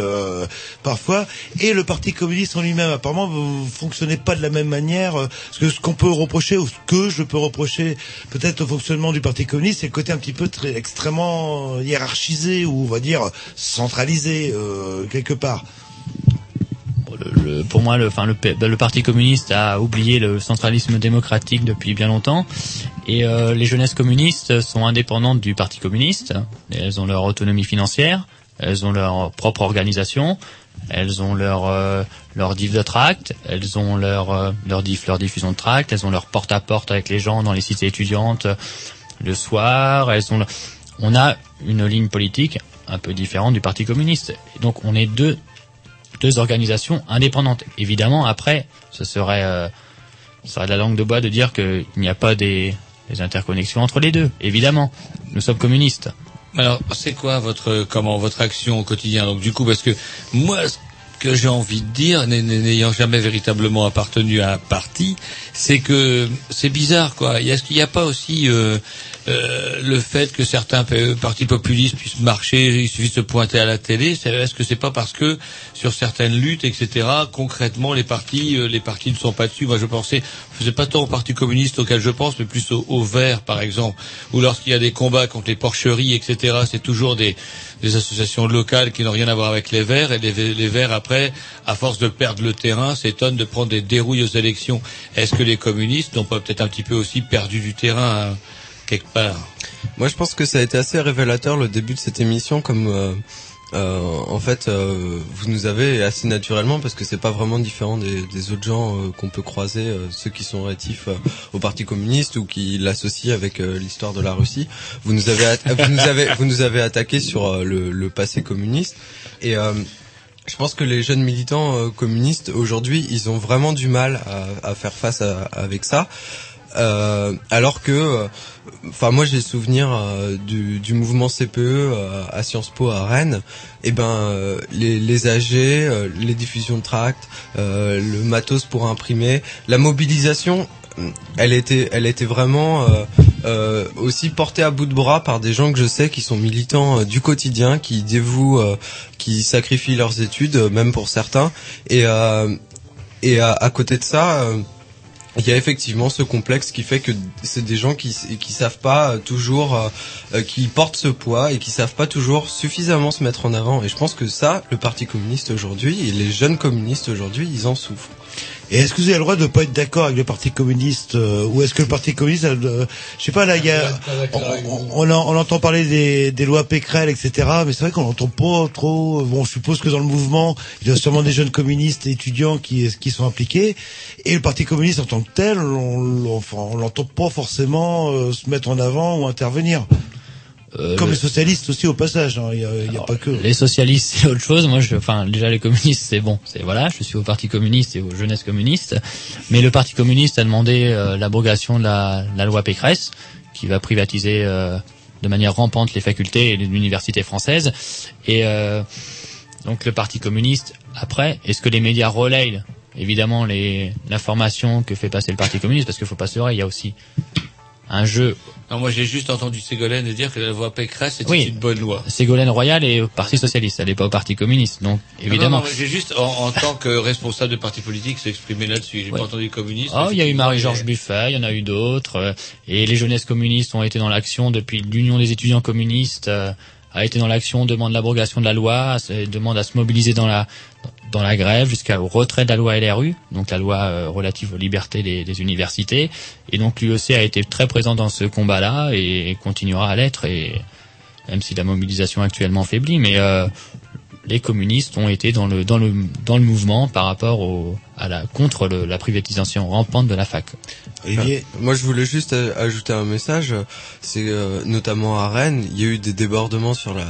parfois, et le Parti communiste en lui-même. Apparemment, vous fonctionnez pas de la même manière. Parce que ce qu'on peut reprocher, ou ce que je peux reprocher peut-être au fonctionnement du Parti communiste, c'est le côté un petit peu très extrêmement hiérarchisé ou on va dire centralisé quelque part. Le- pour moi, le, enfin, le, P- le Parti communiste a oublié le centralisme démocratique depuis bien longtemps. Et euh, les jeunesses communistes sont indépendantes du Parti communiste. Elles ont leur autonomie financière, elles ont leur propre organisation, elles ont leur euh, leur diff de tract, elles ont leur euh, leur diff, leur diffusion de tract, elles ont leur porte à porte avec les gens dans les cités étudiantes euh, le soir. Elles ont, le- on a une ligne politique un peu différente du Parti communiste. Et donc on est deux deux organisations indépendantes. Évidemment, après, ce serait euh, serait de la langue de bois de dire qu'il n'y a pas des, interconnexions entre les deux. Évidemment, nous sommes communistes. Alors, c'est quoi votre comment votre action au quotidien? Donc du coup, parce que moi, que j'ai envie de dire, n'ay- n'ayant jamais véritablement appartenu à un parti, c'est que c'est bizarre, quoi. Est-ce qu'il n'y a pas aussi euh, euh, le fait que certains pa- partis populistes puissent marcher, il suffit de se pointer à la télé Est-ce que c'est pas parce que sur certaines luttes, etc., concrètement, les partis, euh, les partis ne sont pas dessus? Moi, je pensais, je faisais pas tant au Parti communiste auquel je pense, mais plus au, au Vert, par exemple, où lorsqu'il y a des combats contre les porcheries, etc., c'est toujours des, des associations locales qui n'ont rien à voir avec les Verts, et les, Verts, après, à force de perdre le terrain, s'étonnent de prendre des dérouilles aux élections. Est-ce que les communistes n'ont pas peut-être un petit peu aussi perdu du terrain hein, quelque part? Moi, je pense que ça a été assez révélateur le début de cette émission, comme euh, euh, en fait euh, vous nous avez assez naturellement, parce que c'est pas vraiment différent des, autres gens euh, qu'on peut croiser, euh, ceux qui sont rétifs euh, au Parti communiste ou qui l'associent avec l'histoire de la Russie. Vous nous avez, vous nous avez, vous nous avez attaqué sur le, passé communiste et je pense que les jeunes militants communistes aujourd'hui, ils ont vraiment du mal à, faire face avec ça. Alors que, enfin moi j'ai souvenir euh, du, du mouvement CPE euh, à Sciences Po à Rennes. Et ben euh, les, les AG, euh, les diffusions de tracts, euh, le matos pour imprimer, la mobilisation, elle était, elle était vraiment euh, euh, aussi portée à bout de bras par des gens que je sais qui sont militants euh, du quotidien, qui dévouent, euh, qui sacrifient leurs études, euh, même pour certains. Et euh, et à, à côté de ça. Il y a effectivement ce complexe qui fait que c'est des gens qui qui savent pas euh, toujours euh, euh, qui portent ce poids et qui savent pas toujours suffisamment se mettre en avant et je pense que ça le parti communiste aujourd'hui et les jeunes communistes aujourd'hui ils en souffrent. Et est-ce que vous avez le droit de ne pas être d'accord avec le Parti communiste euh, ou est-ce que le Parti communiste, euh, je sais pas là, il y a, on, on- on en- on entend parler des, des lois Pécrel, etc. Mais c'est vrai qu'on n'entend pas trop. Bon, je suppose que dans le mouvement, il y a sûrement des jeunes communistes étudiants qui, qui sont impliqués. Et le Parti communiste en tant que tel, on l'entend pas forcément euh, se mettre en avant ou intervenir. Euh, Comme le- les socialistes aussi au passage. hein, Il y a, y a pas que. Les socialistes, c'est autre chose. Moi, je, enfin, déjà les communistes, c'est bon. C'est voilà, je suis au Parti communiste et aux jeunesses communistes. Mais le Parti communiste a demandé euh, l'abrogation de la, la loi Pécresse, qui va privatiser euh, de manière rampante les facultés et l'université française. Et euh, donc le Parti communiste. Après, est-ce que les médias relayent évidemment les l'information que fait passer le Parti communiste? Parce qu'il faut pas se leurrer, il y a aussi un jeu Non, moi j'ai juste entendu Ségolène dire que la loi Pécresse était Oui. une bonne loi. Ségolène Royal est au Parti socialiste, elle n'est pas au Parti communiste. Donc évidemment. Non, non, j'ai juste, en, en tant que responsable de parti politique, s'exprimer là-dessus. J'ai pas entendu communiste. Oh, il y a eu Marie-Georges Buffet, il y en a eu d'autres, euh, et les jeunesses communistes ont été dans l'action depuis l'Union des étudiants communistes euh, a été dans l'action, demande l'abrogation de la loi, se- demande à se mobiliser dans la dans la grève jusqu'au retrait de la loi LRU, donc la loi euh, relative aux libertés des, des universités, et donc l'UEC a été très présent dans ce combat-là et continuera à l'être, et même si la mobilisation actuellement faiblit, mais euh, les communistes ont été dans le dans le dans le mouvement par rapport au à la contre le- la privatisation rampante de la fac. Euh, Moi, je voulais juste euh, ajouter un message. C'est euh, notamment à Rennes, il y a eu des débordements sur la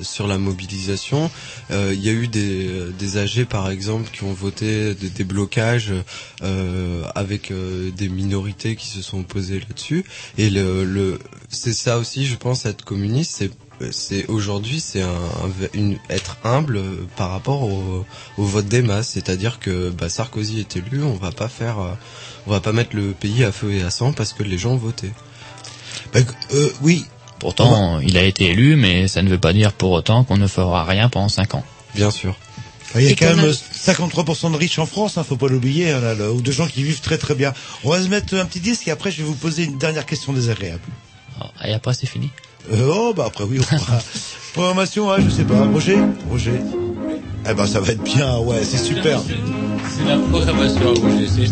sur la mobilisation. Euh, il y a eu des euh, des AG par exemple qui ont voté des, des blocages euh, avec euh, des minorités qui se sont opposées là-dessus. Et le, le c'est ça aussi, je pense, être communiste, c'est c'est aujourd'hui c'est un, un- une, être humble euh, par rapport au, au vote des masses, c'est-à-dire que bah, Sarkozy est élu, on va pas faire, euh, on va pas mettre le pays à feu et à sang parce que les gens ont voté. euh, oui. Pourtant, il a été élu, mais ça ne veut pas dire pour autant qu'on ne fera rien pendant cinq ans. Bien sûr. Il y a quand même a- euh, 53% de riches en France, hein, faut pas l'oublier, hein, là, là, ou de gens qui vivent très très bien. On va se mettre un petit disque et après je vais vous poser une dernière question désagréable. Et après c'est fini. Euh, oh bah après oui, on. Programmation, je sais pas. Roger, Roger. Eh ben ça va être bien, ouais, c'est super. C'est la programmation à Roger, c'est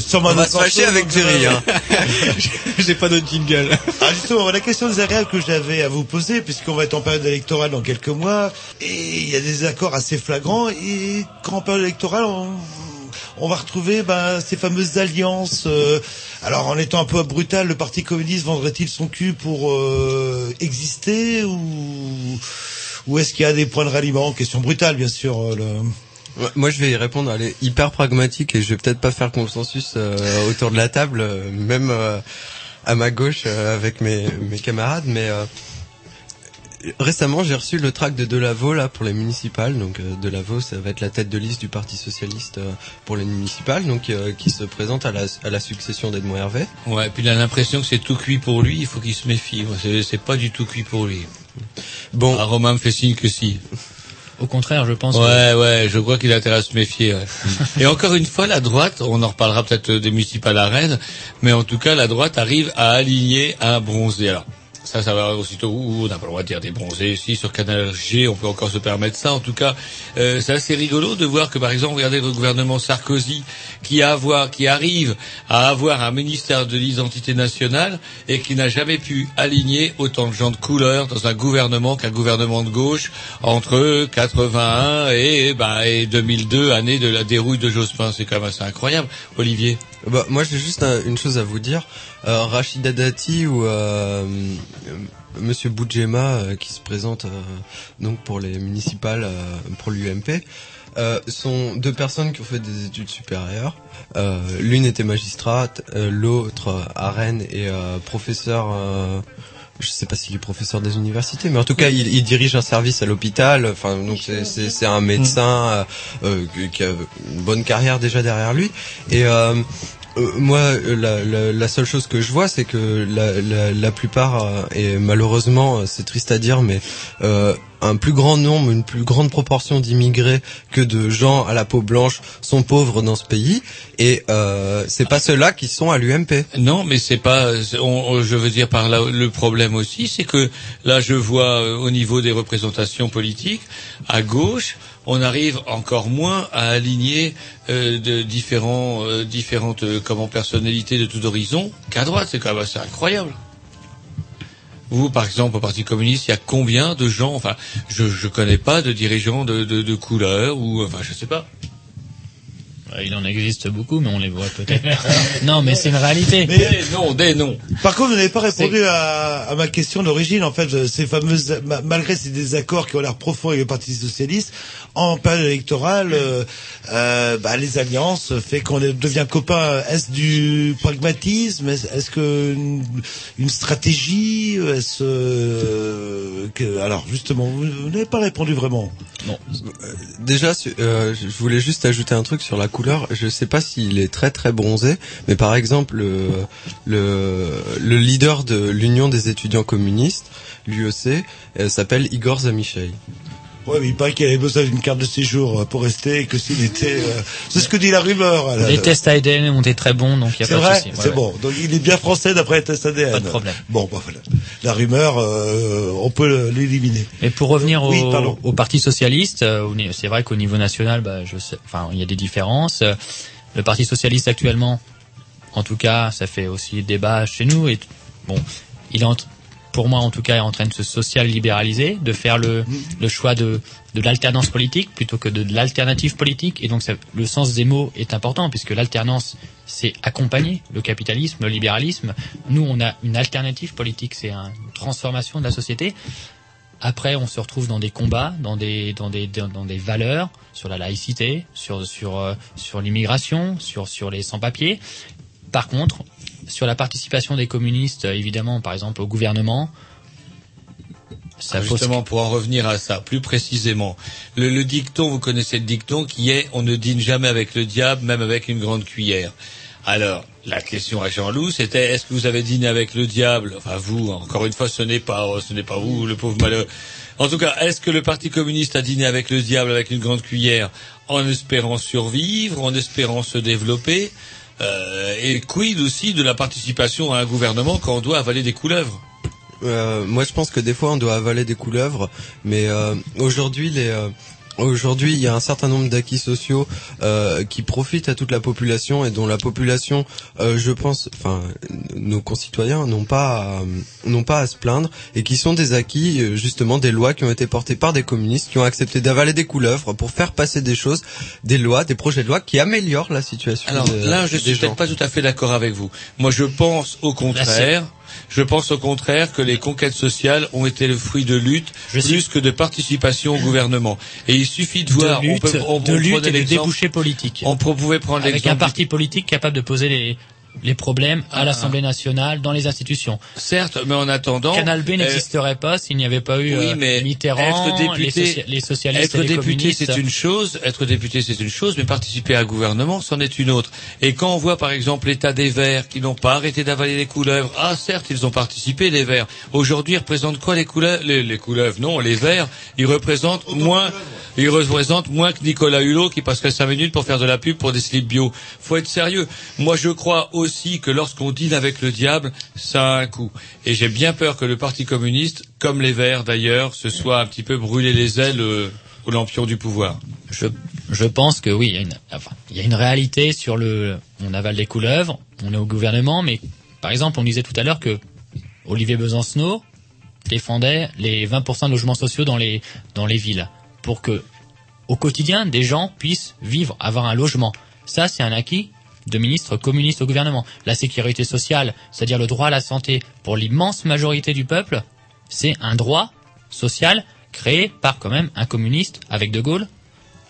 sûrement On va se fâcher avec Jerry, hein. J'ai pas de jingle. Ah justement, la question désagréable que j'avais à vous poser, puisqu'on va être en période électorale dans quelques mois, et il y a des accords assez flagrants, et quand en période électorale, on, on va retrouver ben, ces fameuses alliances. euh, alors en étant un peu brutal, le Parti communiste vendrait-il son cul pour euh, exister ou, ou est-ce qu'il y a des points de ralliement? Question brutale, bien sûr. euh, le- Ouais, Moi, je vais y répondre. Elle est hyper pragmatique et je vais peut-être pas faire consensus euh, autour de la table, euh, même euh, à ma gauche euh, avec mes, mes camarades. Mais euh, récemment, j'ai reçu le tract de Delaveau là pour les municipales. Donc euh, Delaveau, ça va être la tête de liste du Parti socialiste euh, pour les municipales, donc euh, qui se présente à la, à la succession d'Edmond Hervé. Ouais, puis il a l'impression que c'est tout cuit pour lui, il faut qu'il se méfie. C'est pas du tout cuit pour lui. Bon. Ah, Romain me fait signe que si. Au contraire, je pense. Ouais, ouais, je crois qu'il a intérêt à se méfier. ouais. Et encore une fois, la droite, on en reparlera peut-être des municipales à Rennes, mais en tout cas, la droite arrive à aligner un bronzé. Alors, ça, ça va aussitôt, ouh, on n'a pas le droit de dire des bronzés. Si, sur Canal G, on peut encore se permettre ça. En tout cas, euh, c'est assez rigolo de voir que, par exemple, regardez le gouvernement Sarkozy, qui, a avoir, qui arrive à avoir un ministère de l'identité nationale et qui n'a jamais pu aligner autant de gens de couleur dans un gouvernement qu'un gouvernement de gauche entre 81 et, bah, et 2002, année de la dérouille de Jospin. C'est quand même assez incroyable. Olivier. Bah, moi, j'ai juste un- une chose à vous dire. Euh, Rachida Dati ou euh, euh, Monsieur Boudjema euh, qui se présente euh, donc pour les municipales euh, pour l'UMP sont deux personnes qui ont fait des études supérieures. L'une était magistrate, l'autre à Rennes et professeur. Je sais pas s'il est professeur des universités, mais en tout cas, il, il dirige un service à l'hôpital. Enfin, donc c'est un médecin euh, euh, qui a une bonne carrière déjà derrière lui. Et euh, euh, moi, euh, la, la, la seule chose que je vois, c'est que la, la, plupart, euh, et malheureusement, euh, c'est triste à dire, mais euh, un plus grand nombre, une plus grande proportion d'immigrés que de gens à la peau blanche sont pauvres dans ce pays, et euh, c'est pas ceux-là qui sont à l'UMP. Non, mais c'est pas. on- je veux dire par là le problème aussi, c'est que là je vois au niveau des représentations politiques à gauche, on arrive encore moins à aligner euh, de différents euh, différentes euh, comment personnalités de tout horizon qu'à droite. C'est quand même assez incroyable. Vous, par exemple, au Parti communiste, il y a combien de gens Enfin, je je connais pas de dirigeants de de, de couleur ou enfin je sais pas. Euh, Il en existe beaucoup, mais on les voit peut-être. non, mais c'est une réalité. Mais- Des noms, des noms. Par contre, vous n'avez pas répondu à, à ma question d'origine. En fait, ces fameuses, ma- malgré ces désaccords qui ont l'air profonds avec le Parti socialiste, en période électorale, euh, euh, bah, les alliances fait qu'on devient copain. Est-ce du pragmatisme? Est-ce que une, une stratégie? Est-ce euh, que alors justement, vous, vous n'avez pas répondu vraiment. Non. Déjà, euh, je voulais juste ajouter un truc sur la couleur. Je sais pas s'il est très très bronzé, mais par exemple, le, le, le leader de l'Union des étudiants communistes, l'UEC, euh, s'appelle Igor Zamichai. Ouais, mais il paraît qu'il avait besoin d'une carte de séjour euh, pour rester et que s'il était, euh, c'est ce que dit la rumeur. Les tests ADN ont été très bons, donc il y a pas de souci. Ouais, c'est ouais. bon. Donc il est bien français d'après les tests ADN. Pas de problème. Bon, bah voilà. La rumeur, euh, on peut l'éliminer. Mais pour revenir Oui, au, au Parti socialiste, euh, c'est vrai qu'au niveau national, bah, je sais, enfin, il y a des différences. Euh, Le Parti socialiste actuellement, en tout cas, ça fait aussi débat chez nous. Et bon, il est en- pour moi, en tout cas, est en train de se social libéraliser, de faire le, le choix de, de l'alternance politique plutôt que de, de l'alternative politique. Et donc, ça- le sens des mots est important puisque l'alternance, c'est accompagner le capitalisme, le libéralisme. Nous, on a une alternative politique, c'est un- une transformation de la société. Après, on se retrouve dans des combats, dans des dans des dans, dans des valeurs sur la laïcité, sur sur euh, sur l'immigration, sur sur les sans-papiers. Par contre, sur la participation des communistes, euh, évidemment, par exemple au gouvernement, ça Ah, pose- Justement, pour en revenir à ça, plus précisément, le, le dicton, vous connaissez le dicton qui est « on ne dîne jamais avec le diable, même avec une grande cuillère ». Alors, la question à Jean-Loup, c'était est-ce que vous avez dîné avec le diable? Enfin, vous, encore une fois, ce n'est pas, ce n'est pas vous, le pauvre malheureux. En tout cas, est-ce que le Parti communiste a dîné avec le diable avec une grande cuillère en espérant survivre, en espérant se développer? Euh, Et quid aussi de la participation à un gouvernement quand on doit avaler des couleuvres? Euh, moi, je pense que des fois, on doit avaler des couleuvres, mais euh, aujourd'hui, les euh, Aujourd'hui, il y a un certain nombre d'acquis sociaux euh, qui profitent à toute la population et dont la population, euh, je pense, enfin, nos concitoyens n'ont pas, à- n'ont pas à se plaindre et qui sont des acquis, euh, justement, des lois qui ont été portées par des communistes qui ont accepté d'avaler des couleuvres pour faire passer des choses, des lois, des projets de loi qui améliorent la situation. Alors de- là, je suis peut-être pas tout à fait d'accord avec vous. Moi, je pense au contraire. Je pense au contraire que les conquêtes sociales ont été le fruit de lutte plus que de participation au gouvernement. Et il suffit de voir. de lutte, on peut, on, de on lutte prenait et de l'exemple- débouchés politiques. On pouvait prendre Avec un l'exemple. parti politique capable de poser les, les problèmes à Ah. l'Assemblée nationale, dans les institutions. Certes, mais en attendant, Canal B euh, n'existerait pas s'il n'y avait pas eu Oui, euh, mais Mitterrand, être député, les, socia- les socialistes être et les député, c'est une chose. Être député, c'est une chose, mais participer à un gouvernement, c'en est une autre. Et quand on voit, par exemple, l'état des Verts qui n'ont pas arrêté d'avaler les couleuvres, ah certes, ils ont participé les Verts. Aujourd'hui, ils représentent quoi les couleuvres? Les, les couleuvres, non, les Verts, ils représentent moins. Ils représentent moins que Nicolas Hulot qui passerait cinq minutes pour faire de la pub pour des slips bio. Faut être sérieux. Moi, je crois aussi que lorsqu'on dîne avec le diable, ça a un coût. Et j'ai bien peur que le Parti communiste, comme les Verts d'ailleurs, se soit un petit peu brûlé les ailes euh, au lampion du pouvoir. Je, je pense que oui, il y, a une, réalité sur le. On avale des couleuvres, on est au gouvernement, mais par exemple, on disait tout à l'heure que Olivier Besancenot défendait les 20% de logements sociaux dans les dans les villes pour que au quotidien des gens puissent vivre, avoir un logement. Ça, c'est un acquis de ministres communistes au gouvernement. La sécurité sociale, c'est-à-dire le droit à la santé pour l'immense majorité du peuple, c'est un droit social créé par quand même un communiste avec De Gaulle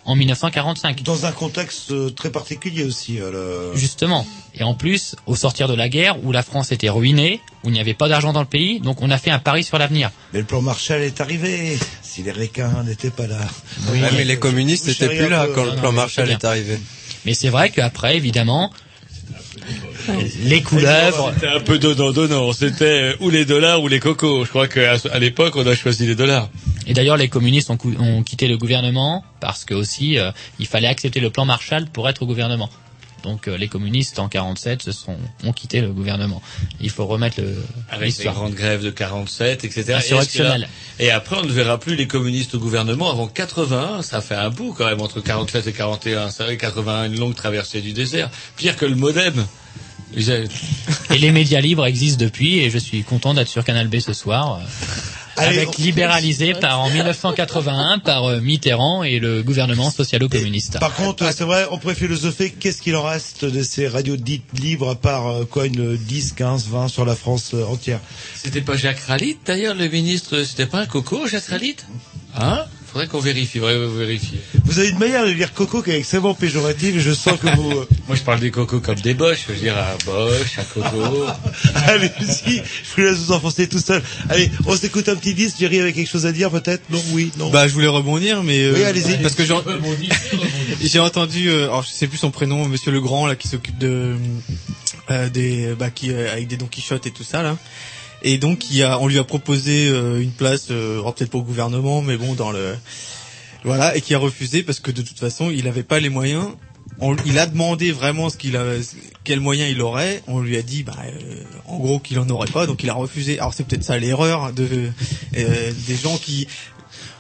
en 1945. Dans un contexte euh, très particulier aussi. euh, le- Justement. Et en plus, au sortir de la guerre, où la France était ruinée, où il n'y avait pas d'argent dans le pays, donc on a fait un pari sur l'avenir. Mais le plan Marshall est arrivé. Si les Réquins n'étaient pas là. Ouais, mais les communistes n'étaient plus là quand le Non, plan non, Marshall est arrivé. Mais c'est vrai qu'après, évidemment, les couleuvres, C'était un peu donnant-donnant. C'était euh, ou les dollars ou les cocos. Je crois qu'à à l'époque, on a choisi les dollars. Et d'ailleurs, les communistes ont quitté le gouvernement parce que aussi euh, il fallait accepter le plan Marshall pour être au gouvernement. Donc euh, les communistes en 47 se sont ont quitté le gouvernement. Il faut remettre le Avec les l'histoire. grandes grèves de 47, etc. Insurrectionnelles. Et après, on ne verra plus les communistes au gouvernement avant 81. Ça fait un bout quand même entre 47 et 41. C'est vrai, 81, une longue traversée du désert. Pire que le modem. Et les médias libres existent depuis et je suis content d'être sur Canal B ce soir. Allez, avec libéralisé par en 1981 par euh, Mitterrand et le gouvernement socialo-communiste. Par contre, c'est vrai, on pourrait philosopher, qu'est-ce qu'il en reste de ces radios dites libres à part euh, quoi, une 10, 15, 20 sur la France euh, entière? C'était pas Jacques Ralit, d'ailleurs, le ministre, c'était pas un coco, Jacques Ralit Hein? Faudrait qu'on vérifie, faudrait vérifier. Vous avez une manière de dire coco qui est extrêmement péjorative je sens que vous... euh, Moi, je parle des cocos comme des boches, je veux dire un boche, un coco. Allez-y, je vous laisse vous enfoncer tout seul. Allez, on s'écoute un petit disque, Jerry avait quelque chose à dire peut-être? Non, oui, non Bah, je voulais rebondir, mais euh, Oui, allez-y. parce que j'ai j'ai entendu, euh, alors je sais plus son prénom, Monsieur Legrand là qui s'occupe de euh, des, bah, qui euh, avec des Don Quichotte et tout ça là. Et donc il a, on lui a proposé euh, une place, euh, peut-être pour le gouvernement, mais bon dans le, voilà, et qui a refusé parce que de toute façon il avait pas les moyens. Il a demandé vraiment ce qu'il a, quels moyens il aurait. On lui a dit, bah, euh, en gros qu'il en aurait pas, donc il a refusé. Alors c'est peut-être ça l'erreur de euh, des gens qui,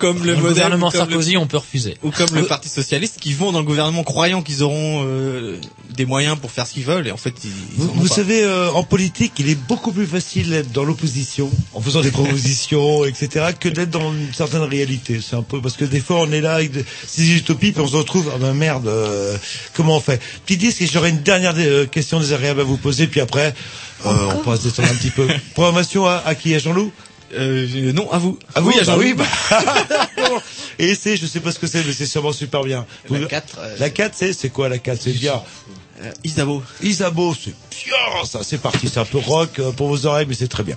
comme le, Dans le modèle, gouvernement le- Sarkozy, on peut refuser. ou comme le Parti socialiste, qui vont dans le gouvernement croyant qu'ils auront euh, des moyens pour faire ce qu'ils veulent, et en fait ils, ils Vous, pas. savez, euh, en politique, il est beaucoup plus facile d'être dans l'opposition, en faisant des propositions, etc., que d'être dans une certaine réalité. C'est un peu parce que des fois, on est là avec de- ces utopies, puis on se retrouve, ah ben merde, euh, comment on fait? Petit disque, et j'aurais une dernière euh, question désagréable à vous poser, puis après, euh, on pourra se détendre un petit peu. Programmation à, à qui? À Jean-Loup? Euh, Non, à vous. À vous Oui, à bah Jean-Loup. oui, bah. Et c'est, je sais pas ce que c'est, mais c'est sûrement super bien. La Vous- 4, euh, la 4, c'est, c'est quoi la 4 C'est bien. Isabeau. Isabeau, c'est bien ça, c'est parti. C'est un peu rock euh, pour vos oreilles, mais c'est très bien.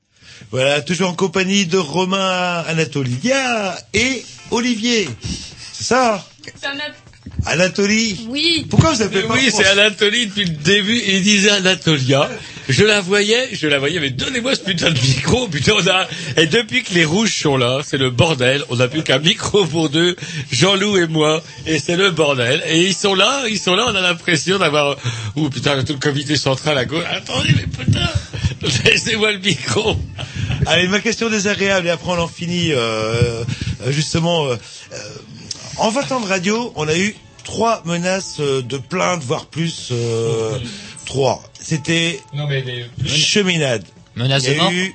Voilà, toujours en compagnie de Romain Anatolia et Olivier. C'est ça Anatolie Oui. Pourquoi vous appelez pas Oui, c'est Anatolie depuis le début. Il disait Anatolia. Je la voyais, je la voyais, mais donnez-moi ce putain de micro, putain, on a, et depuis que les rouges sont là, c'est le bordel, on n'a plus qu'un micro pour deux, Jean-Loup et moi, et c'est le bordel, et ils sont là, ils sont là, on a l'impression d'avoir, ouh putain, tout le comité central à gauche, attendez, mais putain, laissez-moi le micro. Allez, ma question désagréable, et après on en finit, euh, euh, justement, euh, euh, en 20 ans de radio, on a eu trois menaces euh, de plainte, voire plus, euh, trois. C'était Non mais les... cheminade. Menace de mort eu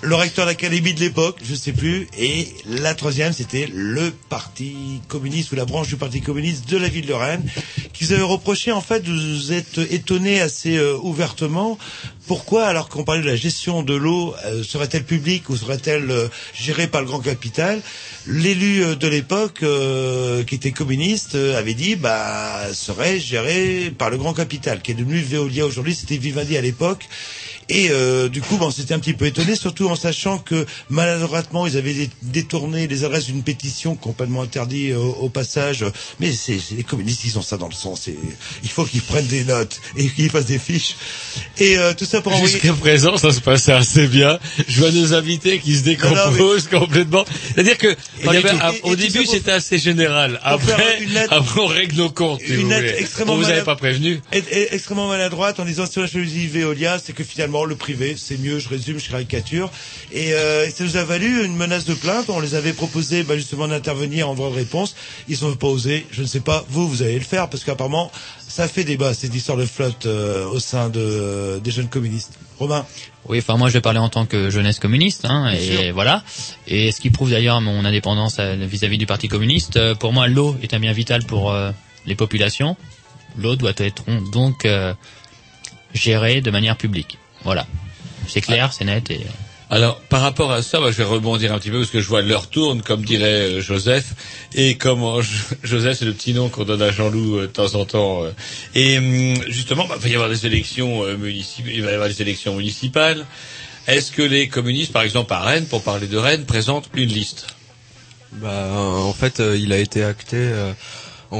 le recteur d'académie de l'époque, je sais plus, et la troisième, c'était le parti communiste ou la branche du parti communiste de la ville de Rennes, qui vous avait reproché en fait vous être étonné assez euh, ouvertement. Pourquoi, alors qu'on parlait de la gestion de l'eau, euh, serait-elle publique ou serait-elle euh, gérée par le grand capital? L'élu euh, de l'époque, euh, qui était communiste, euh, avait dit, bah, serait gérée par le grand capital, qui est devenu Veolia aujourd'hui, c'était Vivendi à l'époque. Et euh, du coup, bon, c'était un petit peu étonné, surtout en sachant que maladroitement, ils avaient dé- détourné les adresses d'une pétition complètement interdite au, au passage. Mais c'est les communistes, ils ont ça dans le sang. Il faut qu'ils prennent des notes et qu'ils fassent des fiches. Et euh, tout ça pour envoyer... Jusqu'à présent, ça se passait assez bien. Je vois nos invités qui se décomposent complètement. C'est-à-dire que avait- et- et- au début, pour- c'était assez général. Après, lettre- après, on règle nos comptes. si une vous lettre voulez. extrêmement On vous avait malade- pas prévenu. extrêmement maladroite en disant sur la choisi Veolia, c'est que finalement le privé c'est mieux, je résume, je caricature. Et euh, ça nous a valu une menace de plainte. On les avait proposé bah, justement d'intervenir en droit de réponse. Ils n'ont pas osé. Je ne sais pas, vous, vous allez le faire parce qu'apparemment ça fait débat cette histoire de flotte euh, au sein de, des jeunes communistes. Romain Oui, enfin moi je vais parler en tant que jeunesse communiste, hein, et sûr. voilà. Et ce qui prouve d'ailleurs mon indépendance euh, vis-à-vis du Parti communiste. Euh, Pour moi, l'eau est un bien vital pour euh, les populations. L'eau doit être donc euh, gérée de manière publique. Voilà, c'est clair, c'est net. Et Alors, par rapport à ça, je vais rebondir un petit peu parce que je vois l'heure tourne, comme dirait euh, Joseph. Et comme euh, Jo- Joseph, c'est le petit nom qu'on donne à Jean-Loup euh, de temps en temps. euh. Et hum, justement, bah, il va y avoir des élections euh, municipales. Il va y avoir des élections municipales. Est-ce que les communistes, par exemple à Rennes, pour parler de Rennes, présentent une liste? Bah, en fait, euh, il a été acté euh, en,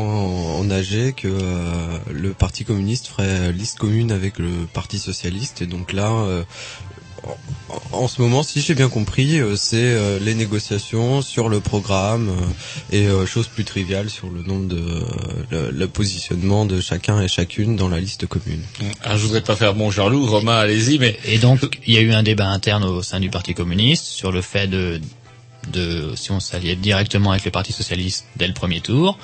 en AG que euh, le Parti communiste ferait liste commune avec le Parti socialiste. Et donc là, euh, en, en ce moment, si j'ai bien compris, euh, c'est euh, les négociations sur le programme euh, et euh, chose plus triviale sur le nombre de euh, le, le positionnement de chacun et chacune dans la liste commune. Alors, je voudrais pas faire bon Jean-Loup, Romain, allez-y, mais Et donc, il y a eu un débat interne au sein du Parti communiste sur le fait de, de si on s'alliait directement avec le Parti socialiste dès le premier tour.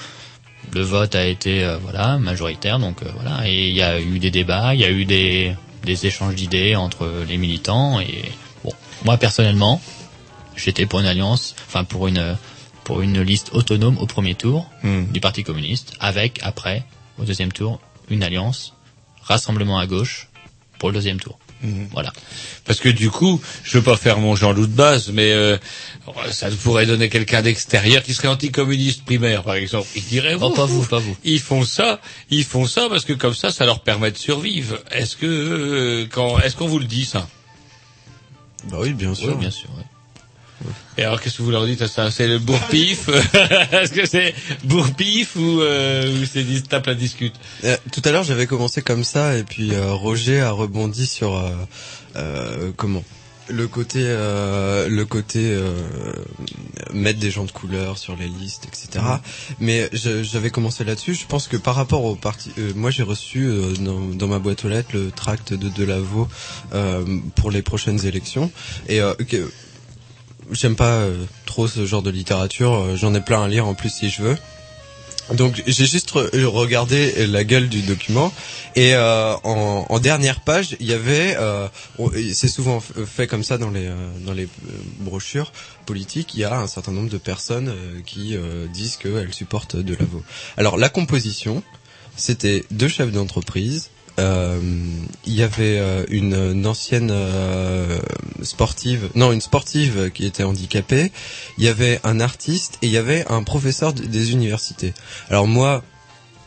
Le vote a été euh, voilà majoritaire, donc euh, voilà. Et il y a eu des débats, il y a eu des, des échanges d'idées entre les militants. Et bon, moi personnellement, j'étais pour une alliance, enfin pour une pour une liste autonome au premier tour Hmm. du Parti communiste, avec après au deuxième tour une alliance rassemblement à gauche pour le deuxième tour. Voilà. Parce que du coup, je veux pas faire mon Jean-Loup de base, mais euh, ça pourrait donner quelqu'un d'extérieur qui serait anticommuniste primaire, par exemple. Il dirait, Oh, pas vous, pas vous. Ils font ça, ils font ça parce que comme ça, ça leur permet de survivre. Est-ce que euh, quand, est-ce qu'on vous le dit ça? Bah oui, bien sûr. Oui, bien sûr. ouais. Et alors, qu'est-ce que vous leur dites? À ça C'est le bourre-pif Est-ce que c'est bourre-pif ou, euh, ou c'est dis- tape la discute? Euh, tout à l'heure, j'avais commencé comme ça, et puis euh, Roger a rebondi sur euh, euh, comment? Le côté, euh, le côté euh, mettre des gens de couleur sur les listes, etc. Mais je- j'avais commencé là-dessus. Je pense que par rapport au parti, euh, moi j'ai reçu euh, dans, dans ma boîte aux lettres le tract de Delaveau euh, pour les prochaines élections, et euh, que- j'aime pas euh, trop ce genre de littérature. euh, J'en ai plein à lire en plus si je veux. Donc j'ai juste re- regardé la gueule du document et euh, en, en dernière page il y avait, euh, c'est souvent fait comme ça dans les euh, dans les euh, brochures politiques, il y a un certain nombre de personnes qui euh, disent qu'elles supportent de la Alors la composition, c'était deux chefs d'entreprise. Euh, il y avait euh, une, une ancienne euh, sportive, non une sportive qui était handicapée. Il y avait un artiste et il y avait un professeur des universités. Alors moi,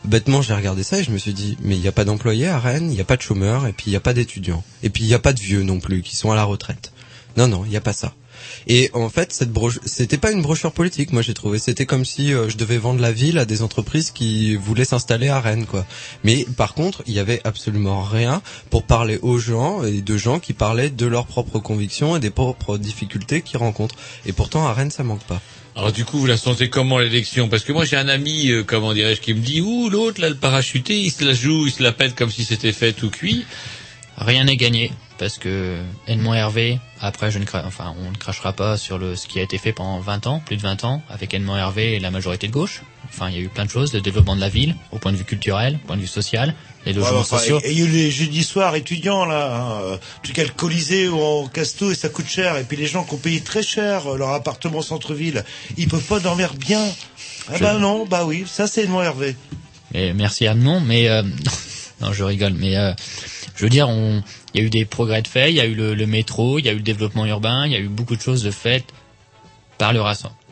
bêtement, j'ai regardé ça et je me suis dit, mais il n'y a pas d'employés à Rennes, il n'y a pas de chômeurs et puis il n'y a pas d'étudiants et puis il n'y a pas de vieux non plus qui sont à la retraite. Non, non, il n'y a pas ça. Et en fait, cette brochure, c'était pas une brochure politique, moi j'ai trouvé. C'était comme si euh, je devais vendre la ville à des entreprises qui voulaient s'installer à Rennes, quoi. Mais par contre, il y avait absolument rien pour parler aux gens et de gens qui parlaient de leurs propres convictions et des propres difficultés qu'ils rencontrent. Et pourtant, à Rennes, ça manque pas. Alors du coup, vous la sentez comment l'élection? Parce que moi j'ai un ami, euh, comment dirais-je, qui me dit ouh l'autre là le parachuté, il se la joue, il se la pète comme si c'était fait tout cuit. Rien n'est gagné parce que Edmond Hervé, après je ne cra- enfin on ne crachera pas sur le ce qui a été fait pendant 20 ans, plus de 20 ans avec Edmond Hervé et la majorité de gauche. Enfin, il y a eu plein de choses, le développement de la ville au point de vue culturel, au point de vue social, les logements Ouais, enfin, sociaux. Et il y a eu les jeudis soirs étudiants là, hein, tout cas le Colisée ou en Casto et ça coûte cher. Et puis les gens qui ont payé très cher euh, leur appartement centre-ville, ils peuvent pas dormir bien. Ah Je- bah non, bah oui, ça c'est Edmond Hervé. Et merci Edmond, mais euh, non, je rigole, mais euh, je veux dire, on, il y a eu des progrès de fait, il y a eu le, le métro, il y a eu le développement urbain, il y a eu beaucoup de choses de faites par le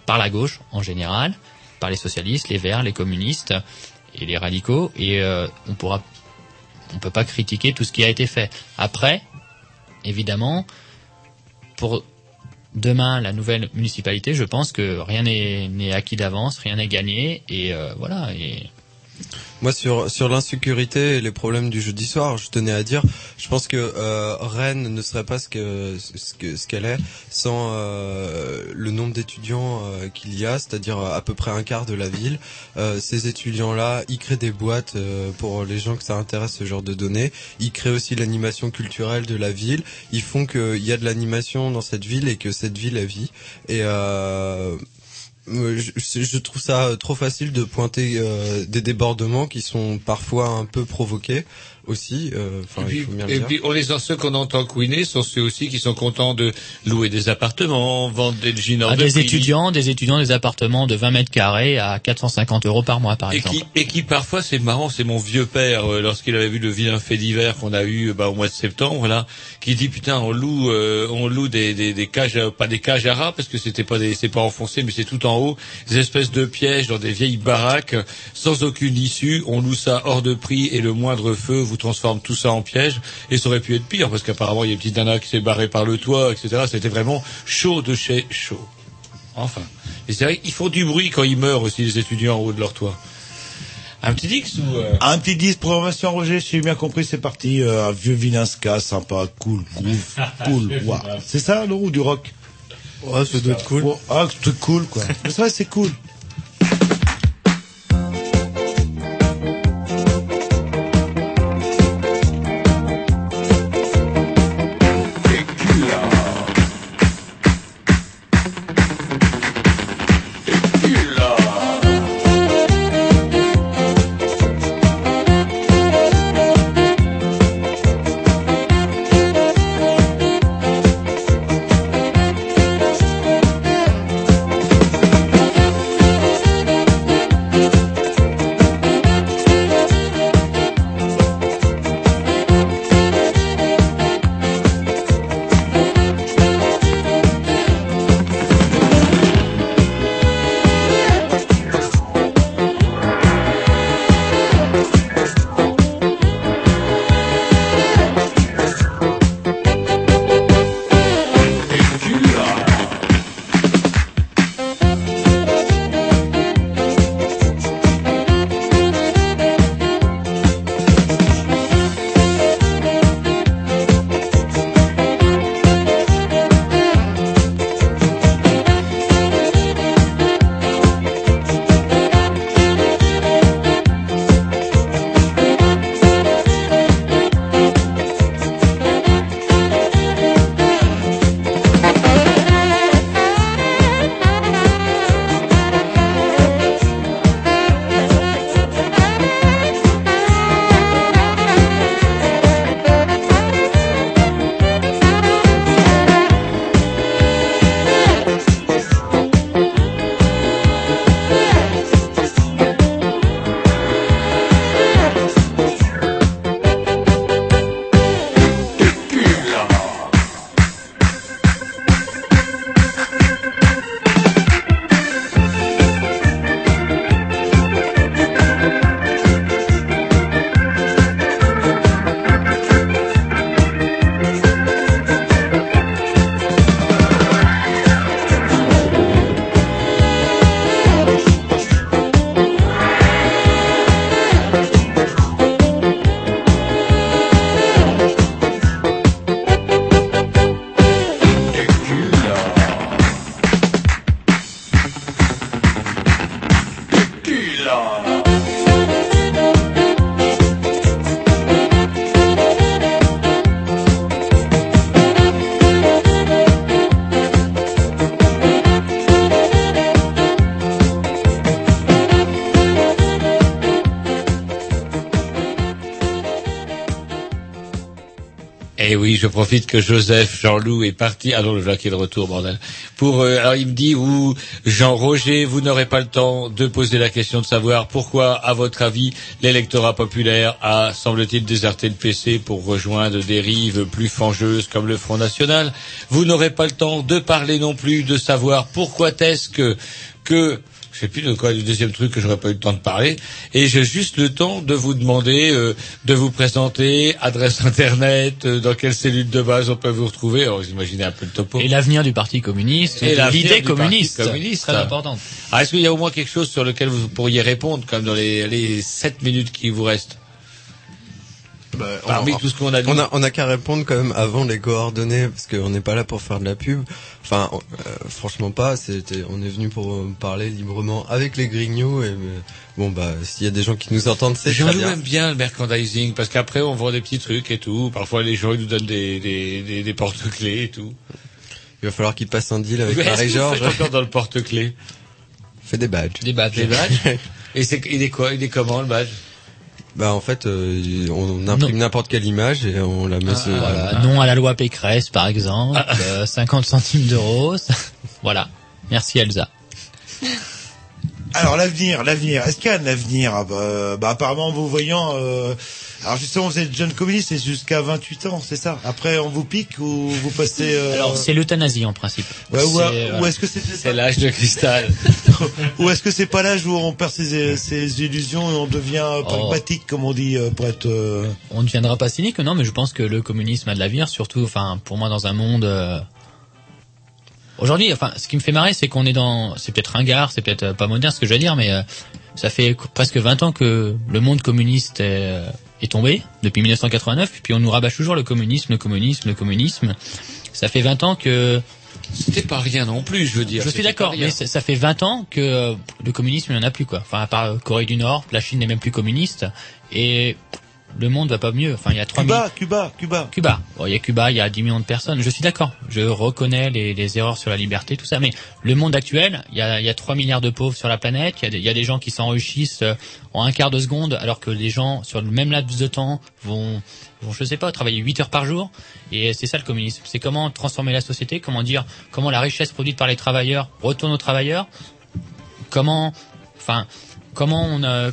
par la gauche en général, par les socialistes, les verts, les communistes et les radicaux, et euh, on pourra, on peut pas critiquer tout ce qui a été fait. Après, évidemment, pour demain la nouvelle municipalité, je pense que rien n'est n'est acquis d'avance, rien n'est gagné, et euh, voilà. Et Moi, sur sur l'insécurité et les problèmes du jeudi soir, je tenais à dire, je pense que euh, Rennes ne serait pas ce que ce que ce qu'elle est sans euh, le nombre d'étudiants euh, qu'il y a, c'est-à-dire à peu près un quart de la ville. Euh, ces étudiants-là, ils créent des boîtes euh, pour les gens que ça intéresse ce genre de données. Ils créent aussi l'animation culturelle de la ville. Ils font qu'il y a de l'animation dans cette ville et que cette ville a vie. Et euh, euh, je, je trouve ça trop facile de pointer euh, des débordements qui sont parfois un peu provoqués aussi. euh, Enfin, Et il puis, faut bien le et dire. puis, on les ceux qu'on entend couiner sont ceux aussi qui sont contents de louer des appartements, vendre des jeans hors Ah, de des prix. étudiants, des étudiants des appartements de 20 mètres carrés à 450 euros par mois, par Et exemple. qui, et qui parfois, c'est marrant, c'est mon vieux père, euh, lorsqu'il avait vu le vilain fait d'hiver qu'on a eu bah, au mois de septembre, là, qui dit putain, on loue, euh, on loue des, des, des cages, à- pas des cages à rats parce que c'était pas des, c'est pas enfoncé, mais c'est tout en haut, des espèces de pièges dans des vieilles baraques sans aucune issue. On loue ça hors de prix et le moindre feu vous transforme tout ça en piège. Et ça aurait pu être pire parce qu'apparemment il y a une petite nana qui s'est barrée par le toit, etc. C'était vraiment chaud de chez chaud. Enfin. Et c'est vrai qu'ils font du bruit quand ils meurent aussi, les étudiants en haut de leur toit. Un petit Dix ou... euh, Un petit 10 pour Vincent Roger, si j'ai bien compris, c'est parti. euh, un vieux vilain ska, sympa, cool, groove, cool. Ouah. C'est ça, non Ou du rock? Ouais, ça doit être cool. Ah, c'est truc cool, quoi. Mais c'est vrai, c'est cool. Eh oui, je profite que Joseph Jean-Loup est parti. Ah non, Jacques est de retour, bordel. Pour euh, alors il me dit ou Jean-Roger, vous n'aurez pas le temps de poser la question de savoir pourquoi, à votre avis, l'électorat populaire a, semble-t-il, déserté le PC pour rejoindre des rives plus fangeuses comme le Front National. Vous n'aurez pas le temps de parler non plus de savoir pourquoi est-ce que que je sais plus de quoi le deuxième truc que j'aurais pas eu le temps de parler. Et j'ai juste le temps de vous demander euh, de vous présenter adresse internet euh, dans quelle cellule de base on peut vous retrouver. Alors vous imaginez un peu le topo. Et l'avenir du Parti communiste, Et l'idée communiste, communiste. très importante. ah, est-ce qu'il y a au moins quelque chose sur lequel vous pourriez répondre comme dans les les sept minutes qui vous restent? Parmi on, tout ce qu'on a dit. on a, on a qu'à répondre quand même avant les coordonnées parce qu'on n'est pas là pour faire de la pub. Enfin, euh, franchement pas. C'était, on est venu pour euh, parler librement avec les grignots et euh, bon bah s'il y a des gens qui nous entendent, c'est très bien. aime bien le merchandising parce qu'après on vend des petits trucs et tout. Parfois les gens ils nous donnent des, des, des, des porte-clés et tout. Il va falloir qu'il passe un deal avec Marie-Georges. encore dans le porte-clés? Fait des badges. Des badges. Des badges? Et c'est, il est quoi Il est comment le badge? Bah en fait, euh, on imprime n'importe quelle image et on la met Ah, sur. voilà, non à la loi Pécresse, par exemple, euh, 50 centimes d'euros. voilà. Merci Elsa. Alors l'avenir, l'avenir. Est-ce qu'il y a un avenir? Ah bah, bah, apparemment, en vous voyant. Alors justement, vous êtes jeune communiste, c'est jusqu'à 28 ans, c'est ça? Après, on vous pique ou vous passez. Euh... Alors c'est l'euthanasie en principe. Ouais, ou, euh, est-ce que c'est C'est l'âge de cristal. ou est-ce que c'est pas l'âge où on perd ses, ses illusions et on devient Oh. pragmatique, comme on dit, euh, pour être. euh, On ne deviendra pas cynique, non, mais je pense que le communisme a de l'avenir, surtout, enfin, pour moi, dans un monde. Aujourd'hui, enfin, ce qui me fait marrer, c'est qu'on est dans, c'est peut-être ringard, c'est peut-être euh, pas moderne ce que je vais dire, mais euh, ça fait qu- presque 20 ans que le monde communiste est, euh, est tombé depuis 1989, et puis on nous rabâche toujours le communisme, le communisme, le communisme. Ça fait 20 ans que C'était pas rien non plus, je veux dire. je suis d'accord, mais ça, ça fait 20 ans que euh, le communisme, il n'y en a plus, quoi. Enfin, à part Corée du Nord, la Chine n'est même plus communiste, et le monde va pas mieux. Enfin, il y a 3 Cuba, Cuba, Cuba. Cuba. Bon, il y a Cuba, il y a 10 millions de personnes. Je suis d'accord. Je reconnais les, les erreurs sur la liberté, tout ça. Mais le monde actuel, il y a, il y a 3 milliards de pauvres sur la planète. Il y a des, il y a des gens qui s'enrichissent euh, en un quart de seconde, alors que les gens, sur le même laps de temps, vont, vont je sais pas, travailler 8 heures par jour. Et c'est ça le communisme. C'est comment transformer la société, comment dire, comment la richesse produite par les travailleurs retourne aux travailleurs. Comment, enfin, comment on a,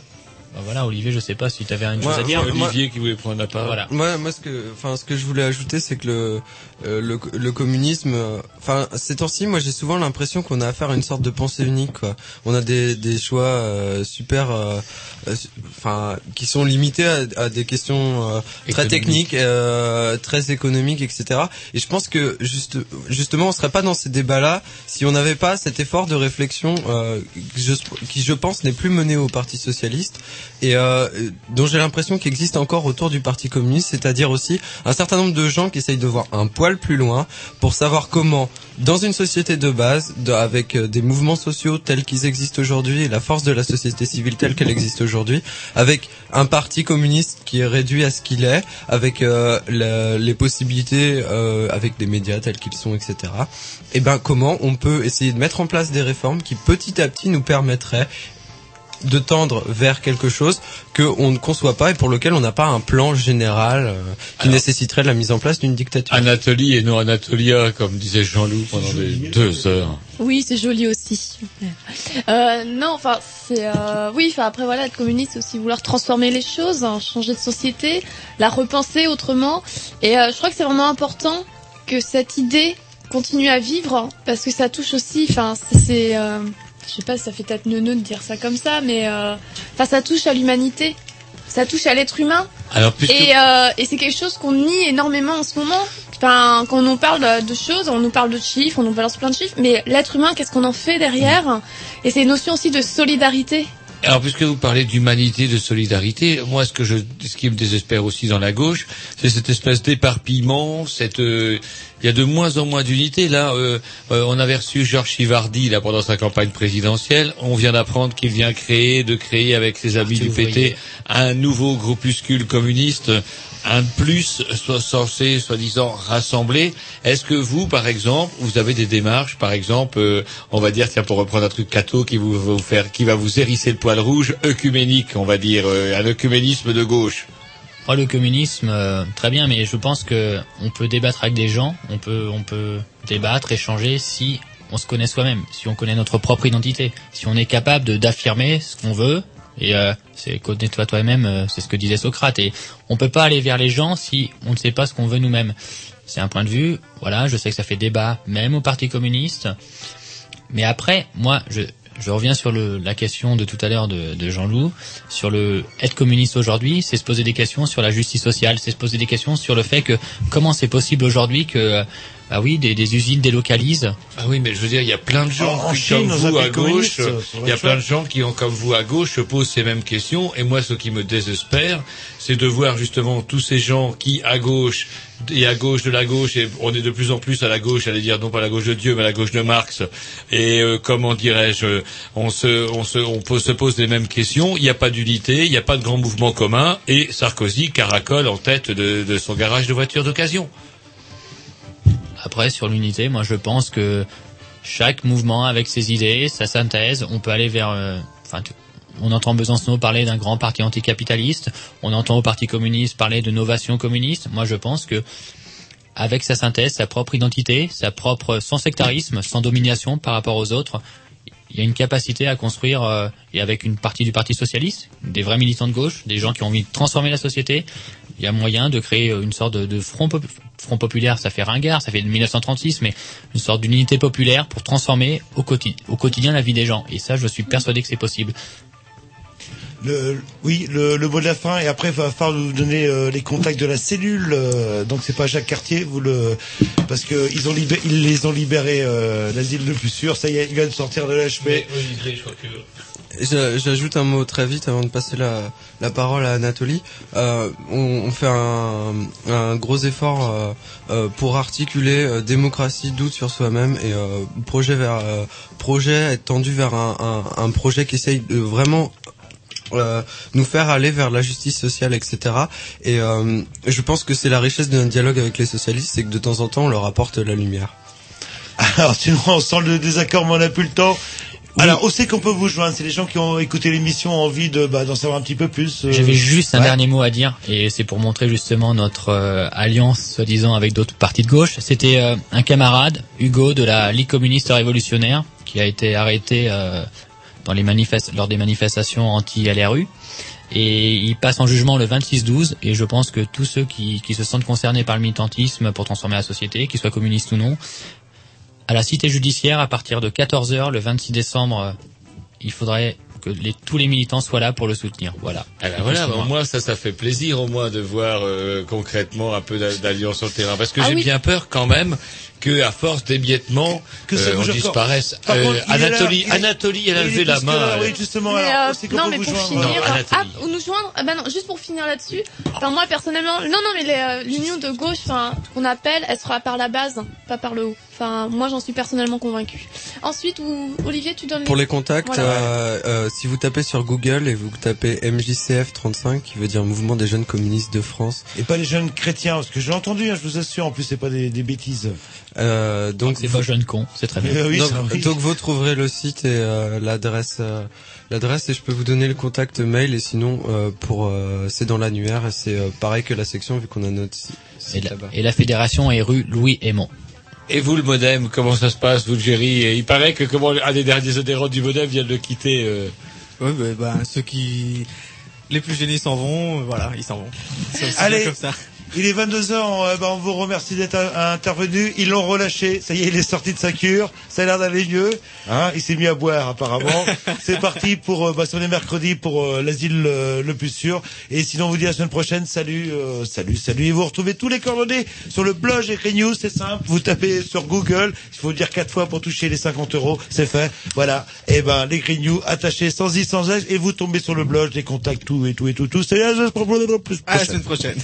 bah voilà, Olivier, je sais pas si tu avais une chose à dire. Olivier qui voulait prendre la parole. Voilà. Moi, moi, ce que, enfin, ce que je voulais ajouter, c'est que le, euh, le, le communisme, euh, enfin, ces temps-ci, moi, j'ai souvent l'impression qu'on a affaire à une sorte de pensée unique, quoi. On a des, des choix euh, super, euh, euh, enfin, qui sont limités à, à des questions euh, très techniques, euh, très économiques, etc. Et je pense que juste, justement, on serait pas dans ces débats-là si on n'avait pas cet effort de réflexion euh, je- qui, je pense, n'est plus mené au Parti socialiste et euh, dont j'ai l'impression qu'il existe encore autour du Parti communiste, c'est-à-dire aussi un certain nombre de gens qui essayent de voir un poil plus loin pour savoir comment, dans une société de base, avec euh, des mouvements sociaux tels qu'ils existent aujourd'hui la force de la société civile telle qu'elle existe aujourd'hui, avec un parti communiste qui est réduit à ce qu'il est, avec euh, les possibilités, euh, avec des médias tels qu'ils sont, etc. Et ben comment on peut essayer de mettre en place des réformes qui petit à petit nous permettraient de tendre vers quelque chose que on ne conçoit pas et pour lequel on n'a pas un plan général euh, qui nécessiterait la mise en place d'une dictature. Anatolie et non Anatolia, comme disait Jean-Loup pendant des deux heures. Oui, c'est joli aussi. Euh, non, enfin, c'est euh, oui. Enfin, après voilà, être communiste, c'est aussi vouloir transformer les choses, hein, changer de société, la repenser autrement. Et euh, je crois que c'est vraiment important que cette idée continue à vivre parce que ça touche aussi. Enfin, c'est- c'est, euh, je sais pas, ça fait peut-être neuneu de dire ça comme ça, mais euh, enfin, ça touche à l'humanité, ça touche à l'être humain. Alors, puisque... Et, euh, et c'est quelque chose qu'on nie énormément en ce moment. Enfin, quand on nous parle de, de choses, on nous parle de chiffres, on nous balance plein de chiffres, mais l'être humain, qu'est-ce qu'on en fait derrière? Et c'est une notion aussi de solidarité. Alors, puisque vous parlez d'humanité, de solidarité, moi, ce que je, ce qui me désespère aussi dans la gauche, c'est cette espèce d'éparpillement, cette, euh, il y a de moins en moins d'unité. Là, euh, euh, on avait reçu Georges Chivardi là pendant sa campagne présidentielle. On vient d'apprendre qu'il vient créer, de créer avec ses amis du PT, un nouveau groupuscule communiste. Un de plus soit censé, soi-disant, rassembler. Est-ce que vous, par exemple, vous avez des démarches, par exemple, euh, on va dire, tiens, pour reprendre un truc catho qui vous, va vous faire, qui va vous hérisser le poil rouge, œcuménique, on va dire, euh, un œcuménisme de gauche Moi, le communisme, euh, très bien, mais je pense que on peut débattre avec des gens, on peut, on peut débattre, échanger si on se connaît soi-même, si on connaît notre propre identité, si on est capable de d'affirmer ce qu'on veut. Et euh, c'est connais-toi toi-même, euh, c'est ce que disait Socrate. Et on peut pas aller vers les gens si on ne sait pas ce qu'on veut nous-mêmes. C'est un point de vue. Voilà, je sais que ça fait débat, même au Parti communiste. Mais après, moi, je, je reviens sur le, la question de tout à l'heure de, de Jean-Loup, sur le être communiste aujourd'hui, c'est se poser des questions sur la justice sociale, c'est se poser des questions sur le fait que comment c'est possible aujourd'hui que bah oui, des, des usines délocalisent. Ah oui, mais je veux dire, il y a plein de gens En- en qui, Chine, comme vous à gauche, il y a plein de gens qui, ont, comme vous à gauche, se posent ces mêmes questions. Et moi, ce qui me désespère, c'est de voir justement tous ces gens qui, à gauche, et à gauche de la gauche, et on est de plus en plus à la gauche, j'allais dire non pas à la gauche de Dieu, mais à la gauche de Marx. Et euh, comment dirais-je, on se, on se, on pose, se pose les mêmes questions. Il n'y a pas d'unité, il n'y a pas de grand mouvement commun. Et Sarkozy caracole en tête de, de son garage de voitures d'occasion. Après, sur l'unité, moi je pense que chaque mouvement avec ses idées, sa synthèse, on peut aller vers... euh, on entend Besancenot parler d'un grand parti anticapitaliste, on entend au Parti communiste parler de novation communiste. Moi je pense que avec sa synthèse, sa propre identité, sa propre sans sectarisme, sans domination par rapport aux autres, il y a une capacité à construire, euh, et avec une partie du Parti socialiste, des vrais militants de gauche, des gens qui ont envie de transformer la société, il y a moyen de créer une sorte de, de front, front populaire, ça fait ringard, ça fait de 1936, mais une sorte d'unité populaire pour transformer au, quotidien, au quotidien la vie des gens. Et ça, je suis persuadé que c'est possible. Le, oui, le, le mot de la fin et après il va falloir nous donner euh, les contacts de la cellule. euh, donc c'est pas Jacques Cartier, vous le parce que ils ont libéré, ils les ont libérés euh, l'asile le plus sûr. Ça y est, il vient de sortir de l'HP. Je- J'ajoute un mot très vite avant de passer la, la parole à Anatolie. Euh, on, on fait un, un gros effort euh, euh, pour articuler euh, démocratie, doute sur soi-même et euh, projet vers projet être tendu vers un, un, un projet qui essaye de vraiment euh, nous faire aller vers la justice sociale, etc. Et euh, je pense que c'est la richesse notre dialogue avec les socialistes, c'est que de temps en temps on leur apporte la lumière. Alors sinon on sent le désaccord, mais on n'a plus le temps. Alors, où c'est qu'on peut vous joindre? C'est les gens qui ont écouté l'émission ont envie de bah, d'en savoir un petit peu plus. euh, J'avais juste un ouais. dernier mot à dire, et c'est pour montrer justement notre euh, alliance, soi-disant, avec d'autres partis de gauche. C'était euh, un camarade, Hugo, de la Ligue communiste révolutionnaire, qui a été arrêté euh, dans les lors des manifestations anti-LRU. Et il passe en jugement le 26-12, et je pense que tous ceux qui, qui se sentent concernés par le militantisme pour transformer la société, qu'ils soient communistes ou non, à la cité judiciaire, à partir de 14h le 26 décembre, il faudrait que les, tous les militants soient là pour le soutenir. Voilà. Ah ben voilà, au moins ça, ça fait plaisir au moins de voir euh, concrètement un peu d'a- d'alliance sur le terrain. Parce que Ah j'ai oui. bien peur quand même que à force d'émiettement, Que euh, on disparaisse. Par Euh, contre, là, Anatolie, Anatolie, elle a levé la main. là, oui, justement. Mais, alors, euh, non, mais pour joindre finir, Non, ah, ou nous joindre, ah bah non, juste pour finir là-dessus. Enfin, moi personnellement, non, non, mais les, euh, l'union de gauche, enfin, qu'on appelle, elle sera par la base, pas par le haut. Enfin, moi, j'en suis personnellement convaincu. Ensuite, où, Olivier, tu donnes Pour les contacts, Voilà. euh, euh, si vous tapez sur Google et vous tapez MJCF35, qui veut dire Mouvement des jeunes communistes de France, Et pas les jeunes chrétiens, parce que j'ai entendu, hein, je vous assure, en plus c'est pas des, des bêtises. Euh, donc c'est pas jeune con, c'est très bien. Euh, oui, donc, oui. vous trouverez le site et euh, l'adresse, euh, l'adresse et je peux vous donner le contact mail et sinon euh, pour euh, c'est dans l'annuaire et c'est euh, pareil que la section vu qu'on a notre si- Et site la, là-bas. et la fédération est rue Louis Aymon. Et vous, le modem, comment ça se passe, vous, Et Il paraît que comment un des derniers adhérents du modem vient de le quitter. euh, Ouais, bah, bah, ceux qui les plus gênés s'en vont, voilà, ils s'en vont. C'est aussi Allez. comme ça. Il est 22h, on, euh, bah, on vous remercie d'être intervenu. Ils l'ont relâché, ça y est, il est sorti de sa cure. Ça a l'air d'aller mieux. Hein, il s'est mis à boire apparemment. C'est parti pour, euh, bah, sur les mercredis pour euh, l'asile euh, le plus sûr. Et sinon, on vous dit à la semaine prochaine. Salut, euh, salut, salut. Et vous retrouvez tous les coordonnées sur le blog Écrit News. C'est simple. Vous tapez sur Google. Il faut dire quatre fois pour toucher les 50 euros. C'est fait. Voilà. Et ben, l'Écrit News attaché sans i, sans s. Et vous tombez sur le blog, les contacts, tout et tout et tout, tout. C'est à la semaine prochaine. À la semaine prochaine.